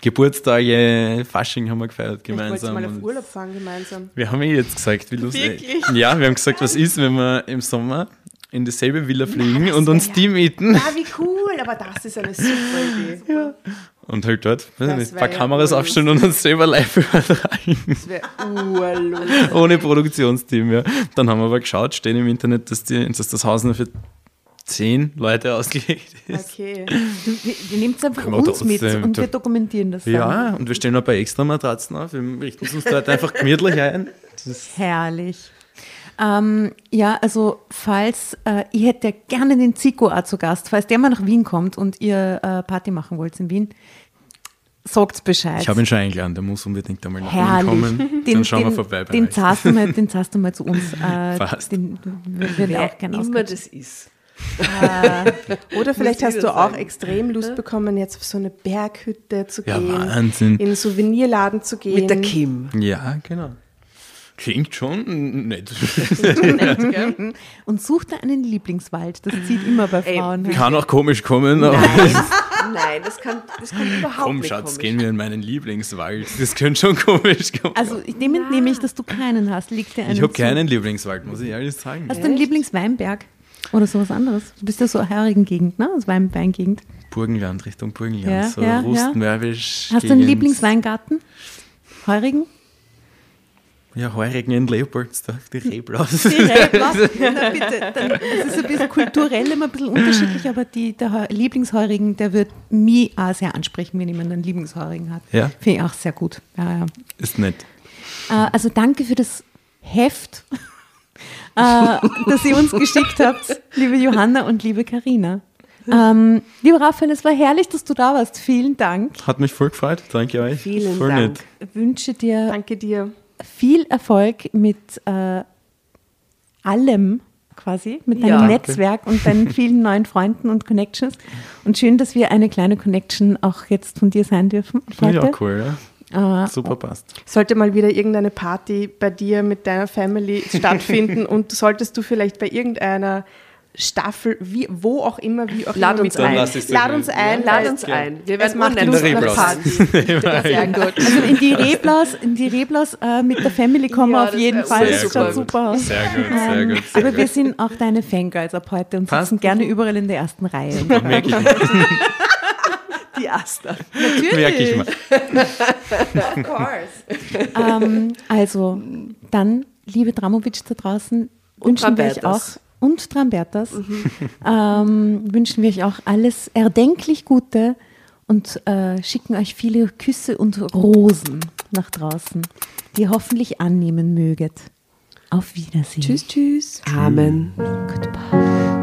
Geburtstage, Fasching haben wir gefeiert gemeinsam. mal auf Urlaub fahren gemeinsam. Wir haben eh jetzt gesagt, wie lustig. Ja, wir haben gesagt, was ist, wenn wir im Sommer in dieselbe Villa fliegen und uns die mieten Ah, wie cool, aber das ist eine super Idee. und halt dort ein paar ja Kameras urlustig. aufstellen und uns selber live übertragen. Das wäre urlustig. Ohne Produktionsteam, ja. Dann haben wir aber geschaut, steht im Internet, dass, die, dass das Haus nur für zehn Leute ausgelegt ist. Okay. Wir, wir nehmen es einfach uns mit und wir dokumentieren das dann. Ja, und wir stellen noch ein paar extra Matratzen auf. Wir richten uns dort einfach gemütlich ein. Das Herrlich. Ähm, ja, also falls, äh, ich hätte ja gerne den Zico auch zu Gast, falls der mal nach Wien kommt und ihr äh, Party machen wollt in Wien, sagt Bescheid. ich habe ihn schon eingeladen, der muss unbedingt einmal nach Wien Herrlich. kommen. Dann schauen wir vorbei bei Den zahlst du mal, den zahlst du mal zu uns. Äh, Passt. den würde ich auch gerne immer ausquetschen. das ist. Oder vielleicht hast du auch sagen? extrem Lust bekommen, jetzt auf so eine Berghütte zu Ja, gehen. Wahnsinn. In einen Souvenirladen zu gehen. Mit der Kim. Ja, genau. Klingt schon nett. Und such da einen Lieblingswald. Das zieht immer bei Ey, Frauen. Kann auch komisch kommen, aber Nein, das kann, das kann überhaupt komm, nicht Schatz, komisch. gehen wir in meinen Lieblingswald. Das könnte schon komisch kommen. Also ich nehme nehme ich, dass du keinen hast. Liegt dir einen ich habe keinen Lieblingswald, muss ich ehrlich sagen. Hast du einen Lieblingsweinberg? Oder sowas anderes? Du bist ja so heurigen Gegend, ne? Aus Wein Weingegend. Burgenland, Richtung Burgenland, Ja, so ja, ja. Rustmörbisch. Hast du einen Lieblingsweingarten? Heurigen? Ja, Heurigen in Leopoldsdorf, die Reblaus. Die Reblaus? Na bitte. Dann, das ist ein bisschen kulturell immer ein bisschen unterschiedlich, aber die, der Heu- Lieblingsheurigen, der wird mich auch sehr ansprechen, wenn jemand einen Lieblingsheurigen hat. Ja. Finde ich auch sehr gut. Ja, ja. Ist nett. Äh, also danke für das Heft, äh, das ihr uns geschickt habt, liebe Johanna und liebe Karina. Ähm, lieber Raphael, es war herrlich, dass du da warst. Vielen Dank. Hat mich voll gefreut. Danke euch. Vielen voll Dank. nett. wünsche dir Danke dir. viel Erfolg mit äh, allem, quasi mit deinem Ja. Netzwerk und deinen vielen neuen Freunden und Connections. Und schön, dass wir eine kleine Connection auch jetzt von dir sein dürfen Finde ich auch cool, ja. Äh, Super passt. Sollte mal wieder irgendeine Party bei dir mit deiner Family stattfinden und solltest du vielleicht bei irgendeiner Staffel, wie, wo auch immer, wie auch Lad immer uns ein. Lad uns ein. Lad uns ein. Wir werden auf Reblaus. Party. Sehr gut. Also in die Reblaus, in die Reblaus äh, mit der Family kommen Ja, wir auf jeden Fall. Das schaut gut. super aus. Sehr gut, sehr Ähm, gut. Sehr aber wir sind auch deine Fangirls ab heute und Passt. sitzen gerne überall in der ersten Reihe. Merke ich, Die Asta. merke ich mal. Of course. ähm, also dann, liebe Dramovic da draußen, Und wünschen wir euch auch. Und Trambertas ähm, wünschen wir euch auch alles erdenklich Gute und äh, schicken euch viele Küsse und Rosen nach draußen, die ihr hoffentlich annehmen möget. Auf Wiedersehen. Tschüss, tschüss. Amen. Goodbye.